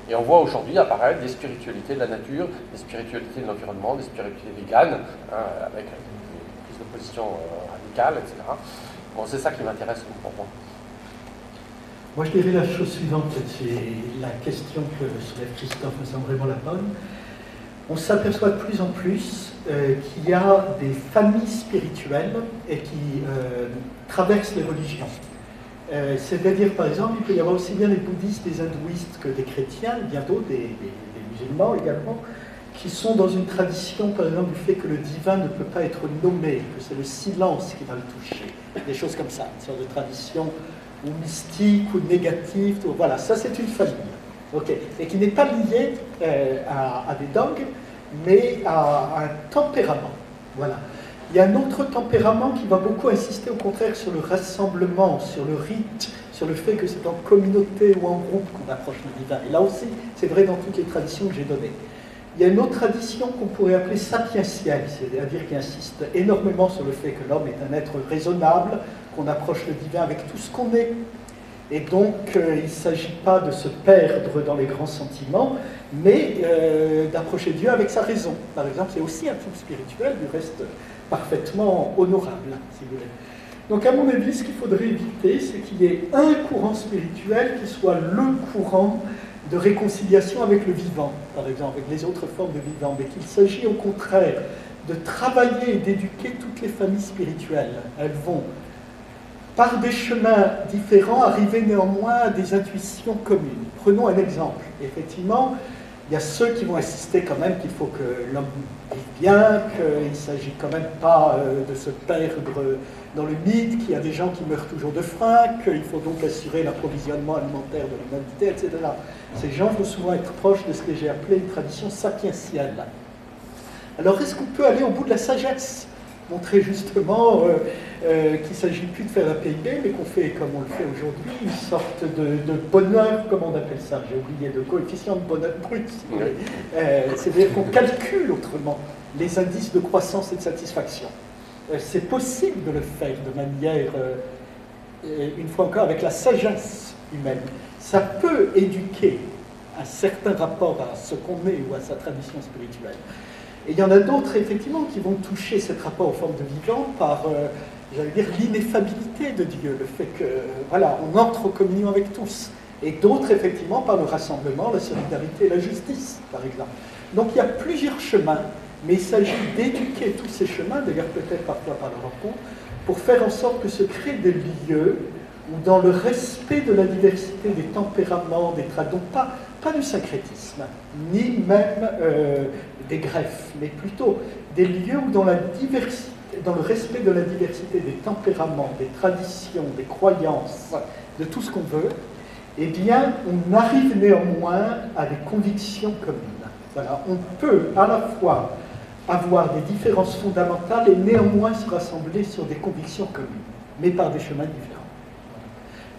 Et on voit aujourd'hui apparaître des spiritualités de la nature, des spiritualités de l'environnement, des spiritualités véganes, hein, avec une prise de position euh, radicale, etc. Bon, c'est ça qui m'intéresse pour moi. Moi, je dirais la chose suivante, c'est la question que soulève Christophe me semble vraiment la bonne. On s'aperçoit de plus en plus euh, qu'il y a des familles spirituelles et qui euh, traversent les religions. Euh, C'est-à-dire, par exemple, il peut y avoir aussi bien des bouddhistes, des hindouistes que des chrétiens, bientôt des, des- musulmans également, qui sont dans une tradition, par exemple, du fait que le divin ne peut pas être nommé, que c'est le silence qui va le toucher, des choses comme ça, une sorte de tradition ou mystique ou négative. voilà, ça c'est une famille. Ok, Et qui n'est pas liée euh, à, des dogmes, mais à, à un tempérament. Voilà. Il y a un autre tempérament qui va beaucoup insister au contraire sur le rassemblement, sur le rite, sur le fait que c'est en communauté ou en groupe qu'on approche le divin. Et là aussi, c'est vrai dans toutes les traditions que j'ai données. Il y a une autre tradition qu'on pourrait appeler sapientielle, c'est-à-dire qui insiste énormément sur le fait que l'homme est un être raisonnable, qu'on approche le divin avec tout ce qu'on est. Et donc, euh, il ne s'agit pas de se perdre dans les grands sentiments, mais euh, d'approcher Dieu avec sa raison. Par exemple, c'est aussi un type spirituel, du reste parfaitement honorable, si vous voulez. Donc, à mon avis, ce qu'il faudrait éviter, c'est qu'il y ait un courant spirituel qui soit le courant de réconciliation avec le vivant, par exemple, avec les autres formes de vivant, mais qu'il s'agit au contraire de travailler et d'éduquer toutes les familles spirituelles. Elles vont, par des chemins différents, arriver néanmoins à des intuitions communes. Prenons un exemple. Effectivement, il y a ceux qui vont insister quand même qu'il faut que l'homme vive bien, qu'il ne s'agit quand même pas euh, de se perdre dans le mythe, qu'il y a des gens qui meurent toujours de faim, qu'il faut donc assurer l'approvisionnement alimentaire de l'humanité, etc. Ces gens vont souvent être proches de ce que j'ai appelé une tradition sapientielle. Alors est-ce qu'on peut aller au bout de la sagesse? Montrer justement euh, euh, qu'il ne s'agit plus de faire un PIB, mais qu'on fait, comme on le fait aujourd'hui, une sorte de, de bonheur, comment on appelle ça J'ai oublié, de coefficient de bonheur brut. Euh, C'est-à-dire qu'on calcule autrement les indices de croissance et de satisfaction. C'est possible de le faire de manière, une fois encore, avec la sagesse humaine. Ça peut éduquer un certain rapport à ce qu'on est ou à sa tradition spirituelle. Et il y en a d'autres, effectivement, qui vont toucher cet rapport aux formes de vivant par, euh, j'allais dire, l'ineffabilité de Dieu, le fait que, voilà, on entre en communion avec tous. Et d'autres, effectivement, par le rassemblement, la solidarité la justice, par exemple. Donc il y a plusieurs chemins, mais il s'agit d'éduquer tous ces chemins, d'ailleurs peut-être parfois par la rencontre, pour faire en sorte que se créent des lieux où, dans le respect de la diversité des tempéraments, des traits, donc pas, pas du syncrétisme, ni même euh, des greffes, mais plutôt des lieux où, dans, le respect de la diversité des tempéraments, des traditions, des croyances, de tout ce qu'on veut, eh bien, on arrive néanmoins à des convictions communes. Voilà, on peut à la fois avoir des différences fondamentales et néanmoins se rassembler sur des convictions communes, mais par des chemins différents.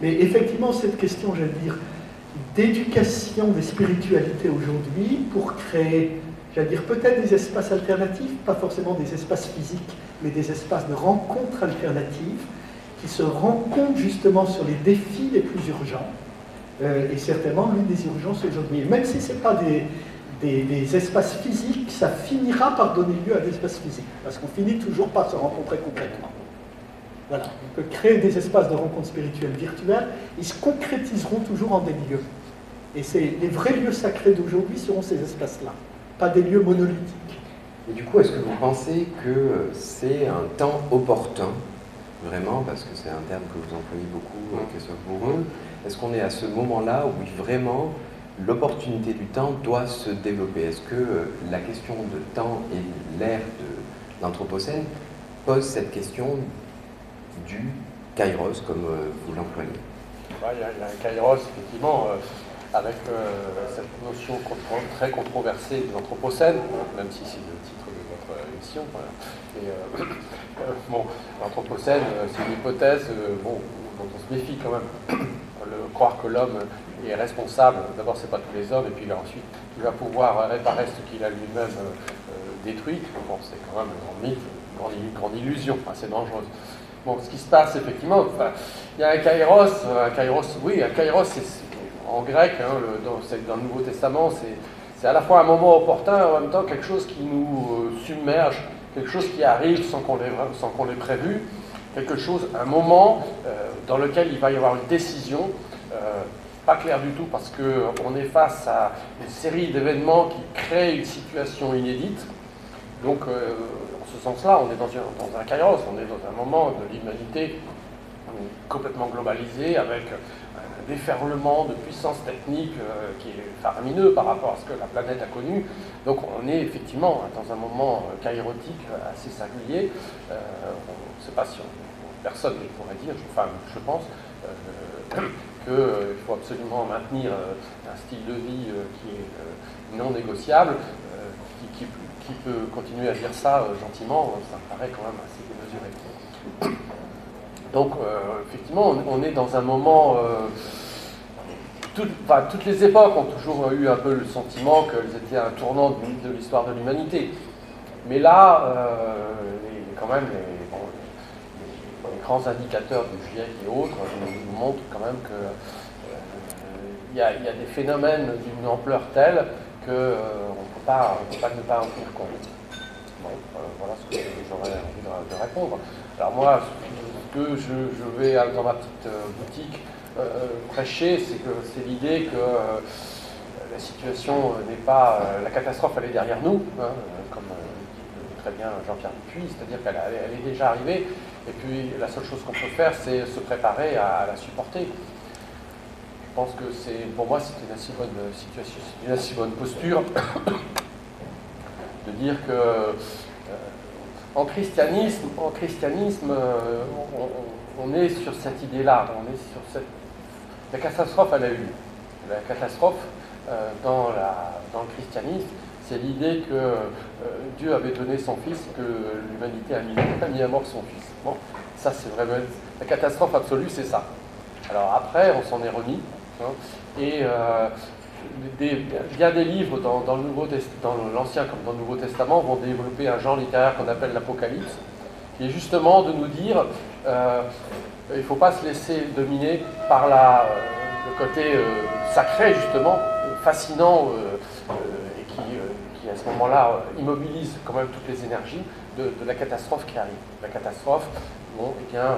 Mais effectivement, cette question, j'allais dire, d'éducation des spiritualités aujourd'hui pour créer, j'allais dire, peut-être des espaces alternatifs, pas forcément des espaces physiques, mais des espaces de rencontres alternatives qui se rencontrent justement sur les défis les plus urgents. Euh, et certainement l'une des urgences aujourd'hui. Même si ce n'est pas des, espaces physiques, ça finira par donner lieu à des espaces physiques, parce qu'on finit toujours par se rencontrer concrètement. Voilà, on peut créer des espaces de rencontres spirituelles virtuelles, ils se concrétiseront toujours en des lieux. Et les vrais lieux sacrés d'aujourd'hui seront ces espaces-là, pas des lieux monolithiques. Et du coup, est-ce que vous pensez que c'est un temps opportun, vraiment, parce que c'est un terme que vous employez beaucoup, euh, Christophe Bourreux, est-ce qu'on est à ce moment-là où vraiment l'opportunité du temps doit se développer? Est-ce que euh, la question de temps et l'ère de l'Anthropocène pose cette question du kairos, comme euh, vous l'employez? Il y, a un kairos, effectivement, euh, avec cette notion très controversée de l'Anthropocène, même si c'est le titre de votre émission. bon, l'Anthropocène, c'est une hypothèse bon, dont on se méfie quand même. Croire que l'homme est responsable, d'abord c'est pas tous les hommes, et puis ensuite il va pouvoir réparer ce qu'il a lui-même détruit. Bon, c'est quand même un grand mythe grande, grande illusion, assez dangereuse. Bon, ce qui se passe effectivement, il y a un kairos, un kairos, oui, un kairos, en grec, hein, dans, le Nouveau Testament, c'est à la fois un moment opportun et en même temps quelque chose qui nous euh, submerge, quelque chose qui arrive sans qu'on l'ait prévu, quelque chose, un moment euh, dans lequel il va y avoir une décision, euh, pas claire du tout parce qu'on est face à une série d'événements qui créent une situation inédite. Donc, ce sens-là, on est dans un, dans kairos, on est dans un moment de l'humanité complètement globalisé, avec déferlement de puissance technique euh, qui est faramineux par rapport à ce que la planète a connu. Donc on est effectivement dans un moment euh, kairotique assez singulier. Euh, on ne sait pas si personne ne pourrait dire, enfin je pense, qu'il faut absolument maintenir un style de vie qui est non négociable, qui, qui, peut continuer à dire ça euh, gentiment, ça me paraît quand même assez démesuré. Donc, euh, effectivement, on, est dans un moment. Euh, toutes les époques ont toujours eu un peu le sentiment qu'elles étaient un tournant de, l'histoire de l'humanité. Mais là, quand même, les, grands indicateurs du GIEC et autres nous, montrent quand même qu'il y, a des phénomènes d'une ampleur telle qu'on euh, ne peut pas, ne pas en tenir compte. Euh, voilà ce que j'aurais envie de, répondre. Alors moi, que je, vais dans ma petite euh, boutique prêcher, c'est que c'est l'idée que la situation n'est pas, la catastrophe elle est derrière nous, hein, comme dit très bien Jean-Pierre Dupuis, c'est-à-dire qu'elle elle est déjà arrivée, et puis la seule chose qu'on peut faire, c'est se préparer à la supporter. Je pense que c'est, pour moi, c'est une assez bonne situation, une assez bonne posture de dire que euh, en christianisme, euh, on, est sur cette idée-là, on est sur cette. La catastrophe, elle a eu La catastrophe euh, dans, le christianisme, c'est l'idée que Dieu avait donné son fils, que l'humanité a mis, à mort son fils. Bon, ça c'est vraiment la catastrophe absolue, c'est ça. Alors après, on s'en est remis, Hein. Et euh, des, bien des livres dans, l'Ancien comme dans le Nouveau Testament vont développer un genre littéraire qu'on appelle l'Apocalypse, qui est justement de nous dire euh, il ne faut pas se laisser dominer par euh, le côté sacré, justement, fascinant, et qui, à ce moment-là immobilise quand même toutes les énergies de, la catastrophe qui arrive. La catastrophe, bon, eh bien,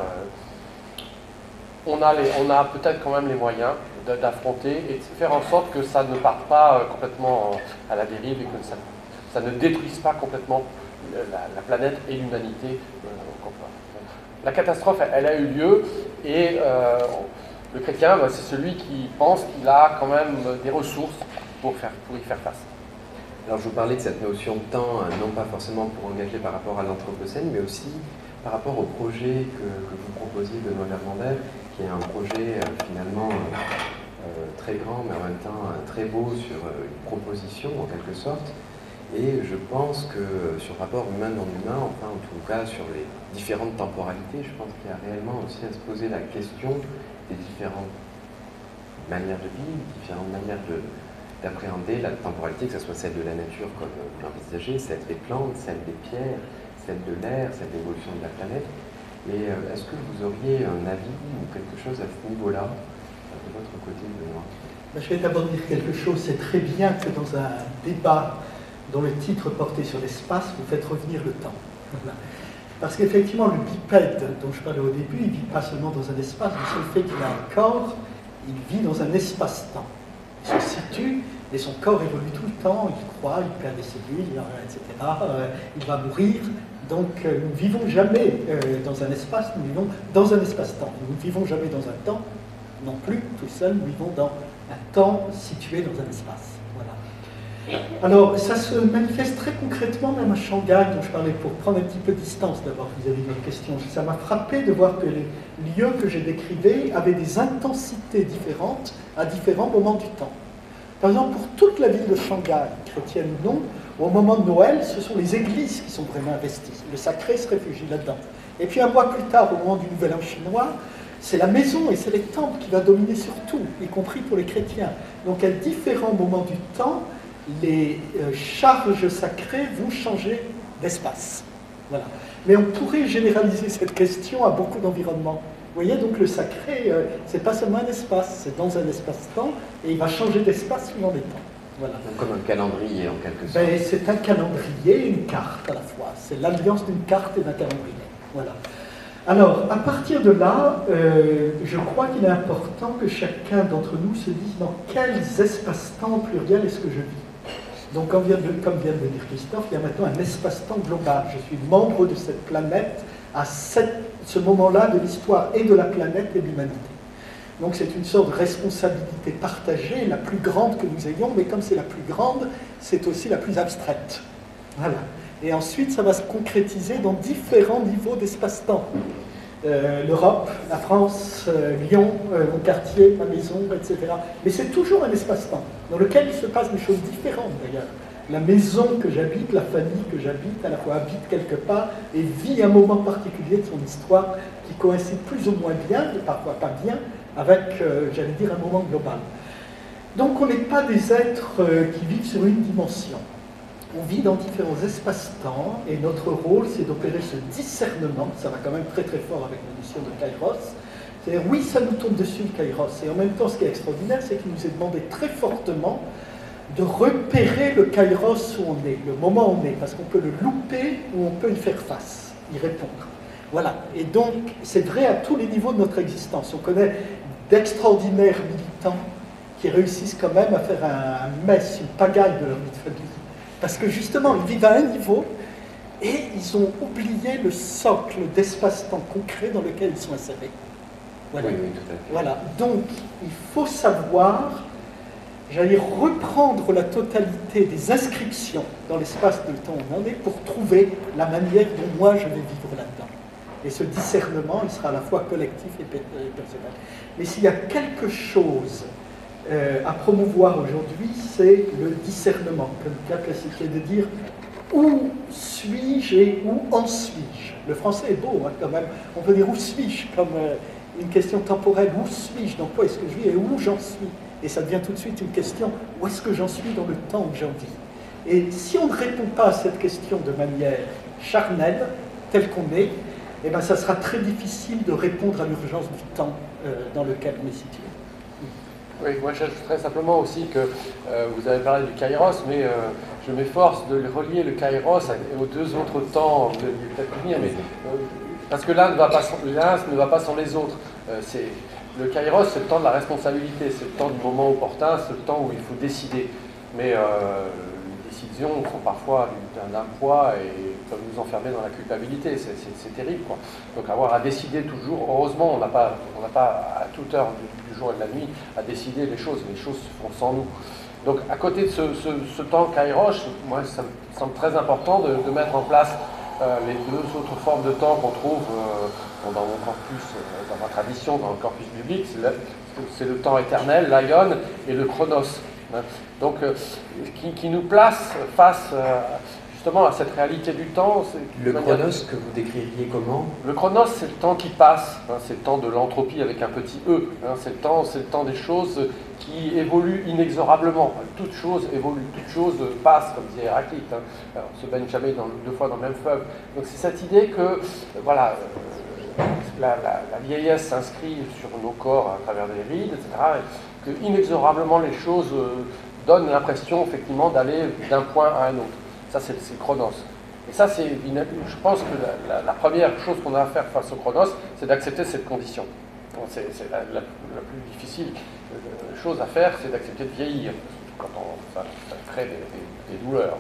on a peut-être quand même les moyens d'affronter et de faire en sorte que ça ne parte pas euh, complètement à la dérive et que ça, ne détruise pas complètement la, planète et l'humanité. Euh, la catastrophe, elle, a eu lieu et euh, le chrétien, bah, c'est celui qui pense qu'il a quand même des ressources pour, y faire face. Alors je vous parlais de cette notion de temps, non pas forcément pour engager par rapport à l'Anthropocène, mais aussi par rapport au projet que, vous proposiez de Noël Vermander, qui est un projet finalement euh, très grand, mais en même temps très beau sur euh, une proposition en quelque sorte. Et je pense que sur le rapport humain non humain, enfin en tout cas sur les différentes temporalités, je pense qu'il y a réellement aussi à se poser la question des différentes manières de vivre, différentes manières d'appréhender la temporalité, que ce soit celle de la nature comme vous l'envisagez, celle des plantes, celle des pierres, celle de l'air, celle de l'évolution de la planète. Et euh, est-ce que vous auriez un avis ou quelque chose à ce niveau-là? Ben, Je vais d'abord dire quelque chose. C'est très bien que dans un débat dont le titre portait sur l'espace, vous faites revenir le temps. Parce qu'effectivement, le bipède dont je parlais au début, il ne vit pas seulement dans un espace, mais le fait qu'il a un corps, il vit dans un espace-temps. Il se situe Et son corps évolue tout le temps, il croit, il perd des cellules, etc. Euh, il va mourir. Donc euh, nous ne vivons jamais euh, dans un espace, nous vivons dans un espace-temps. Nous ne vivons jamais dans un temps non plus, tout seul, vivons dans un temps situé dans un espace. Alors, ça se manifeste très concrètement même à Shanghai, dont je parlais, pour prendre un petit peu de distance d'abord vis-à-vis de votre question. Ça m'a frappé de voir que les lieux que j'ai décrivés avaient des intensités différentes à différents moments du temps. Par exemple, pour toute la ville de Shanghai, chrétienne ou non, au moment de Noël, ce sont les églises qui sont vraiment investies. Le sacré se réfugie là-dedans. Et puis un mois plus tard, au moment du Nouvel An chinois, c'est la maison et c'est les temples qui va dominer sur tout, y compris pour les chrétiens. Donc à différents moments du temps, les euh, charges sacrées vont changer d'espace. Voilà. Mais on pourrait généraliser cette question à beaucoup d'environnements. Vous voyez, donc le sacré, euh, c'est pas seulement un espace, c'est dans un espace-temps, et il va changer d'espace suivant les temps. Voilà. comme un calendrier en quelque sorte. Ben, c'est un calendrier et une carte à la fois. C'est l'alliance d'une carte et d'un calendrier. Voilà. Alors, à partir de là, euh, je crois qu'il est important que chacun d'entre nous se dise dans quels espaces-temps pluriel est-ce que je vis. Donc, comme vient, de, comme dire Christophe, il y a maintenant un espace-temps global. Je suis membre de cette planète à ce moment-là de l'histoire et de la planète et de l'humanité. Donc c'est une sorte de responsabilité partagée, la plus grande que nous ayons, mais comme c'est la plus grande, c'est aussi la plus abstraite. Voilà. Et ensuite, ça va se concrétiser dans différents niveaux d'espace-temps. Euh, L'Europe, la France, euh, Lyon, euh, mon quartier, ma maison, etc. Mais c'est toujours un espace-temps dans lequel il se passe des choses différentes d'ailleurs. La maison que j'habite, la famille que j'habite, à la fois habite quelque part et vit un moment particulier de son histoire qui coïncide plus ou moins bien, et parfois pas bien, avec, j'allais dire, un moment global. Donc on n'est pas des êtres qui vivent sur une dimension on vit dans différents espaces-temps et notre rôle, c'est d'opérer ce discernement. Ça va quand même très très fort avec la notion de Kairos. C'est-à-dire, oui, ça nous tombe dessus le Kairos. Et en même temps, ce qui est extraordinaire, c'est qu'il nous est demandé très fortement de repérer le Kairos où on est, le moment où on est, parce qu'on peut le louper ou on peut y faire face, y répondre. Voilà. Et donc, c'est vrai à tous les niveaux de notre existence. On connaît d'extraordinaires militants qui réussissent quand même à faire un, mess, une pagaille de leur vie parce que justement, ils vivent à un niveau et ils ont oublié le socle d'espace-temps concret dans lequel ils sont insérés. Voilà. voilà. Donc, il faut savoir, j'allais reprendre la totalité des inscriptions dans l'espace de temps où on est pour trouver la manière dont moi je vais vivre là-dedans. Et ce discernement, il sera à la fois collectif et personnel. Mais s'il y a quelque chose euh, à promouvoir aujourd'hui, c'est le discernement, comme classique, de dire où suis-je et où en suis-je? Le français est beau hein, quand même. On peut dire où suis-je comme euh, une question temporelle. Où suis-je? Dans quoi est-ce que je vis et où j'en suis? Et ça devient tout de suite une question où est-ce que j'en suis dans le temps où j'en vis? Et si on ne répond pas à cette question de manière charnelle, telle qu'on est, eh ben, ça sera très difficile de répondre à l'urgence du temps euh, dans lequel on est situé. Oui, moi j'ajouterais simplement aussi que euh, vous avez parlé du kairos, mais euh, je m'efforce de relier le kairos aux deux autres temps, vous allez peut-être venir, mais euh, parce que l'un ne, va pas sans, les autres. c'est, le kairos, c'est le temps de la responsabilité, c'est le temps du moment opportun, c'est le temps où il faut décider. Mais décisions sont parfois d'un poids et peuvent nous enfermer dans la culpabilité. C'est terrible. Quoi. Donc avoir à décider toujours, heureusement, on n'a pas, pas à toute heure du, jour et de la nuit à décider les choses. Les choses se font sans nous. Donc à côté de ce, temps Kairos, moi, ça me semble très important de, mettre en place euh, les deux autres formes de temps qu'on trouve euh, dans mon corpus, euh, dans ma tradition, dans le corpus biblique. C'est le, temps éternel, l'aion, et le chronos. Hein. Donc, euh, qui, nous place face euh, justement à cette réalité du temps. Le chronos que vous décririez comment? Le chronos, c'est le temps qui passe, hein, c'est le temps de l'entropie avec un petit e, hein, c'est le, temps, le temps des choses qui évoluent inexorablement. Toute chose évolue, toute chose passe, comme disait Héraclite. on ne se baigne jamais deux fois dans le même fleuve. Donc c'est cette idée que, euh, voilà, la, vieillesse s'inscrit sur nos corps à travers des rides, etc. Et que inexorablement les choses donne l'impression effectivement d'aller d'un point à un autre. Ça, c'est chronos. Et ça, c'est, je pense que la, première chose qu'on a à faire face au chronos, c'est d'accepter cette condition. C'est, la, plus difficile euh, chose à faire, c'est d'accepter de vieillir. quand on, ça, crée des, douleurs.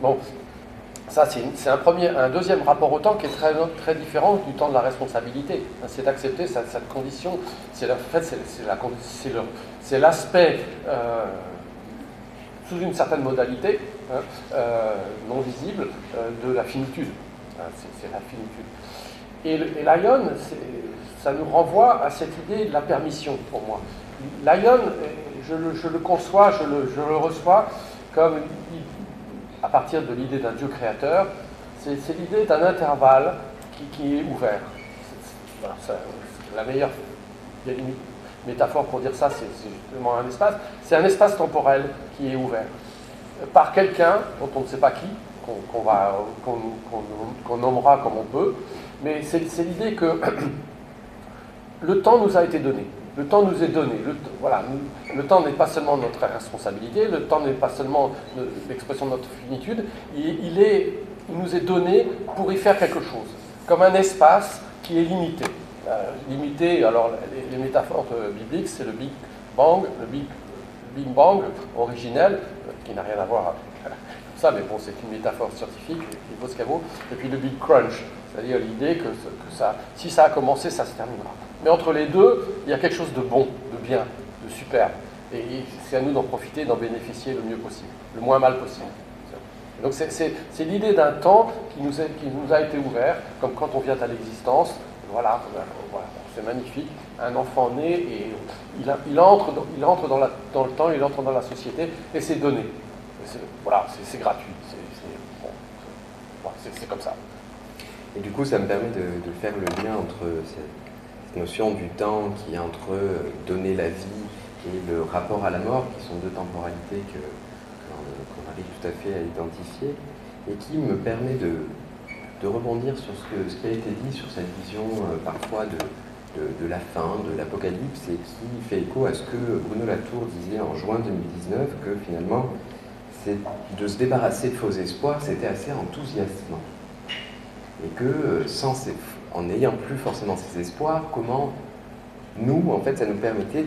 Bon, ça c'est un, deuxième rapport au temps qui est très, très différent du temps de la responsabilité. C'est d'accepter cette, condition, c'est en fait c'est l'aspect euh, sous une certaine modalité hein, euh, non visible euh, de la finitude. Hein, c'est la finitude. Et, Lyon, ça nous renvoie à cette idée de la permission pour moi. Lyon, je le, conçois, je le, reçois comme, à partir de l'idée d'un Dieu créateur, c'est l'idée d'un intervalle qui, est ouvert. La meilleure métaphore pour dire ça, c'est justement un espace. C'est un espace temporel qui est ouvert par quelqu'un dont on ne sait pas qui, qu'on nommera comme on peut, mais c'est l'idée que le temps nous a été donné. Le temps nous est donné. Le, voilà, le temps n'est pas seulement notre responsabilité, le temps n'est pas seulement l'expression de notre finitude, il, est, il nous est donné pour y faire quelque chose, comme un espace qui est limité. Euh, limité, alors les, métaphores bibliques, c'est le Big Bang, le Big, Big Bang originel, qui n'a rien à voir avec ça, mais bon, c'est une métaphore scientifique, il vaut ce. Et puis le Big Crunch, c'est-à-dire l'idée que, que, ça, si ça a commencé, ça se terminera. Mais entre les deux, il y a quelque chose de bon, de bien, de superbe. Et c'est à nous d'en profiter, d'en bénéficier le mieux possible, le moins mal possible. Donc c'est l'idée d'un temps qui nous, est, qui nous, a été ouvert, comme quand on vient à l'existence, voilà, voilà c'est magnifique, un enfant né et il, entre, dans, il entre dans, le temps, il entre dans la société et c'est donné. Voilà, c'est gratuit, c'est comme ça. Et du coup, ça me permet de, faire le lien entre cette notion du temps qui est entre euh, donner la vie et le rapport à la mort, qui sont deux temporalités qu'on arrive tout à fait à identifier, et qui me permet de, rebondir sur ce, que, ce, qui a été dit sur cette vision euh, parfois de, de, la fin, de l'apocalypse, et qui fait écho à ce que Bruno Latour disait en juin 2019, que finalement, de se débarrasser de faux espoirs, c'était assez enthousiasmant. Et que euh, sans en n'ayant plus forcément ces espoirs, comment nous, en fait, ça nous permettait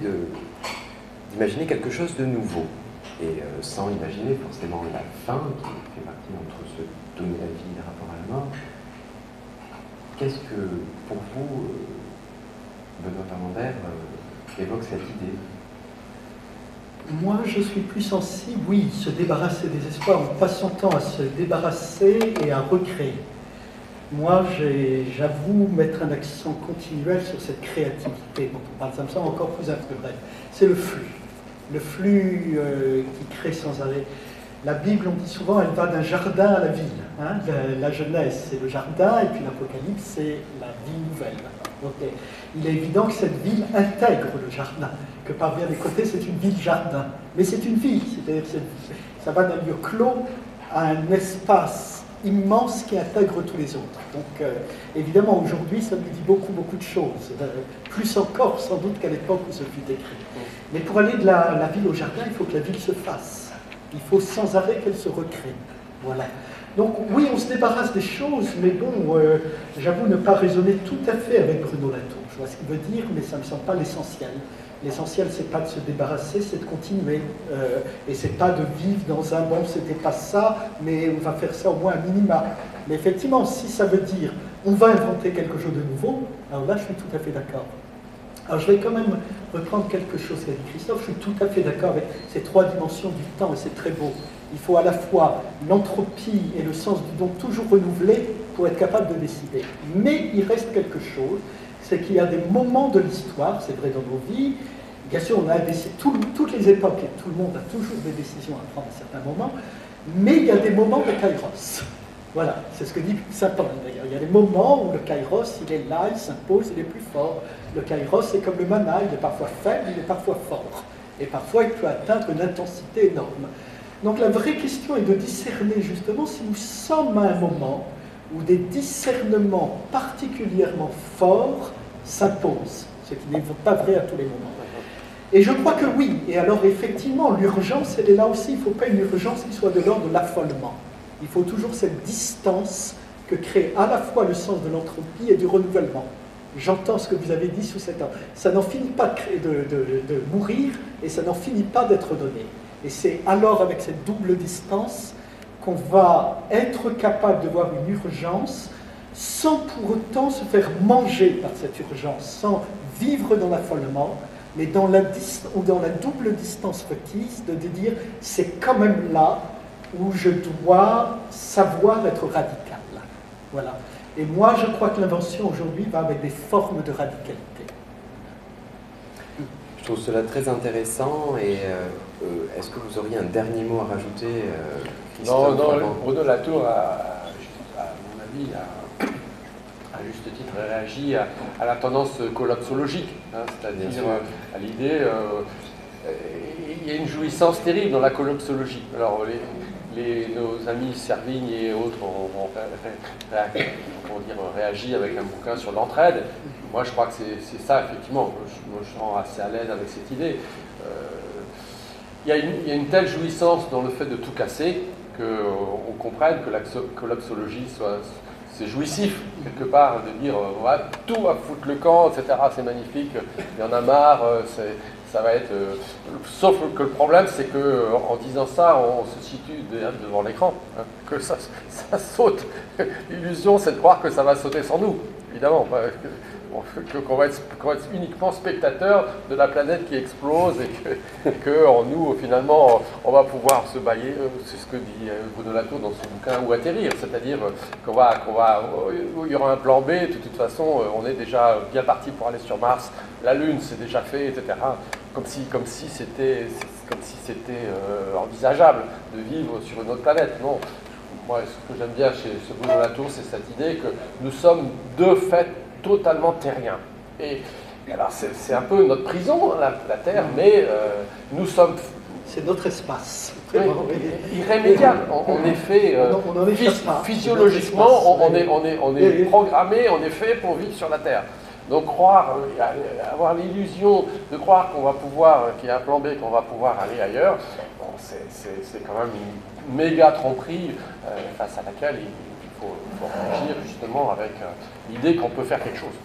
d'imaginer quelque chose de nouveau. Et euh, sans imaginer forcément la fin, qui fait partie entre se donner la vie et le rapport à la mort. Qu'est-ce que, pour vous, euh, Benoît euh, évoque cette idée moi, je suis plus sensible, oui, se débarrasser des espoirs, on passe son temps à se débarrasser et à recréer moi, j'avoue mettre un accent continuel sur cette créativité dont on parle. Ça me semble encore plus bref. C'est le flux. Le flux euh, qui crée sans arrêt. La Bible, on dit souvent, elle va d'un jardin à la ville. Hein. La, jeunesse, c'est le jardin, et puis l'Apocalypse, c'est la vie nouvelle. Donc, il est évident que cette ville intègre le jardin, que par bien des côtés, c'est une ville-jardin. Mais c'est une ville, c'est-à-dire ça va d'un lieu clos à un espace immense qui intègre tous les autres. Donc euh, évidemment, aujourd'hui, ça nous dit beaucoup, beaucoup de choses, euh, plus encore sans doute qu'à l'époque où ce fut écrit. Mais pour aller de la, ville au jardin, il faut que la ville se fasse. Il faut sans arrêt qu'elle se recrée. Voilà. Donc oui, on se débarrasse des choses, mais bon, euh, j'avoue ne pas raisonner tout à fait avec Bruno Latour. Je vois ce qu'il veut dire, mais ça ne me semble pas l'essentiel. L'essentiel, c'est pas de se débarrasser, c'est de continuer. Euh, et c'est pas de vivre dans un bon, c'était pas ça, mais on va faire ça au moins un minima. Mais effectivement, si ça veut dire on va inventer quelque chose de nouveau, alors là, je suis tout à fait d'accord. Alors je vais quand même reprendre quelque chose qu'a dit Christophe. Je suis tout à fait d'accord avec ces trois dimensions du temps, et c'est très beau. Il faut à la fois l'entropie et le sens du don toujours renouvelé pour être capable de décider. Mais il reste quelque chose, c'est qu'il y a des moments de l'histoire, c'est vrai dans nos vies, bien sûr on a tout, toutes les époques, et tout le monde a toujours des décisions à prendre à certains moments, mais il y a des moments de kairos. Voilà, c'est ce que dit saint Paul d'ailleurs. Il y a des moments où le kairos, il est là, il s'impose, il est plus fort. Le kairos, c'est comme le mana, il est parfois faible, il est parfois fort. Et parfois, il peut atteindre une intensité énorme. Donc la vraie question est de discerner justement si nous sommes à un moment où des discernements particulièrement forts s'imposent, ce qui n'est pas vrai à tous les moments. Et je crois que oui. Et alors effectivement, l'urgence, elle est là aussi. Il ne faut pas une urgence qui soit de l'ordre de l'affolement. Il faut toujours cette distance que crée à la fois le sens de l'entropie et du renouvellement. J'entends ce que vous avez dit sous cet angle. Ça n'en finit pas de, mourir et ça n'en finit pas d'être donné. Et c'est alors avec cette double distance qu'on va être capable de voir une urgence sans pour autant se faire manger par cette urgence, sans vivre dans l'affolement, mais dans la, double distance requise de dire c'est quand même là où je dois savoir être radical. Voilà. Et moi, je crois que l'invention aujourd'hui va avec des formes de radicalité. Je trouve cela très intéressant et euh, est-ce que vous auriez un dernier mot à rajouter euh, Non, non, Bruno Latour, a, à mon avis, a, à juste titre réagi à, la tendance collapsologique, hein, c'est-à-dire à l'idée, il y a une jouissance terrible dans la collapsologie. Alors, les, nos amis Servigne et autres ont, dire, réagi avec un bouquin sur l'entraide. Moi, je crois que c'est ça, effectivement. Je, me sens assez à l'aise avec cette idée. Euh, il y, a une telle jouissance dans le fait de tout casser qu'on comprenne que la collapsologie soit, c'est jouissif, quelque part, de dire euh, va tout à foutre le camp, etc. C'est magnifique, il y en a marre, euh, ça va être. Euh, sauf que le problème, c'est que en disant ça, on, se situe devant l'écran, hein, que ça, ça saute. L'illusion, c'est de croire que ça va sauter sans nous, évidemment qu'on va, être, uniquement spectateur de la planète qui explose et que, nous, finalement, on va pouvoir se bailler, euh, c'est ce que dit euh, Bruno Latour dans son bouquin, ou atterrir, c'est-à-dire qu'on va, qu'on va, euh, il y aura un plan B, de toute façon, on est déjà bien parti pour aller sur Mars, la Lune, c'est déjà fait, etc. Comme si, comme si c'était, si envisageable de vivre sur une autre planète. Non, moi, ce que j'aime bien chez ce c'est cette idée que nous sommes de fait totalement terrien. Et alors c'est un peu notre prison, la, Terre, mais euh, nous sommes... C'est notre espace. irrémédiable. En, effet, euh, physiologiquement, on, est, on, est, on est programmé, on est fait pour vivre sur la Terre. Donc croire, euh, avoir l'illusion de croire qu'on va pouvoir, qu'il y a un plan B, qu'on va pouvoir aller ailleurs, c'est quand même une méga tromperie face à laquelle il, faut, réagir justement avec euh, l'idée qu'on peut faire quelque chose.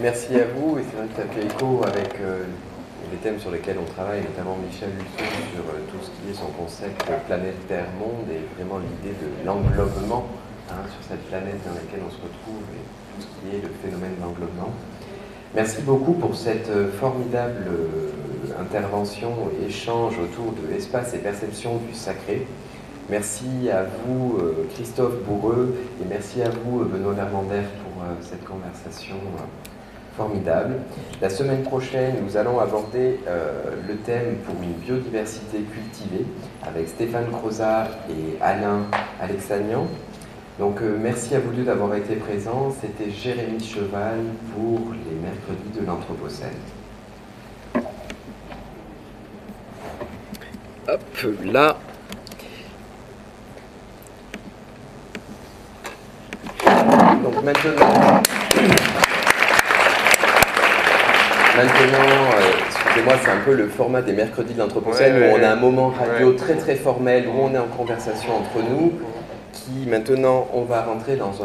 Merci à vous, et c'est vrai que ça fait écho avec euh, les thèmes sur lesquels on travaille, notamment Michel Lusso sur euh, tout ce qui est son concept planète Terre-Monde et vraiment l'idée de l'englobement hein, sur cette planète dans laquelle on se retrouve et tout ce qui est le phénomène d'englobement. Merci beaucoup pour cette formidable intervention échange autour de l'espace et perception du sacré. Merci à vous, euh, Christophe Bourreux, et merci à vous, euh, Benoît Lermander, pour euh, cette conversation formidable. La semaine prochaine, nous allons aborder le thème pour une biodiversité cultivée avec Stéphane Crozat et Alain Alexanian. Donc merci à vous deux d'avoir été présents. C'était Jérémy Cheval pour les mercredis de l'Anthropocène. Hop, là, Donc maintenant, maintenant euh, excusez-moi, c'est un peu le format des mercredis de l'Anthropocène où on a un moment radio très très formel, où on est en conversation entre nous, qui maintenant on va rentrer dans un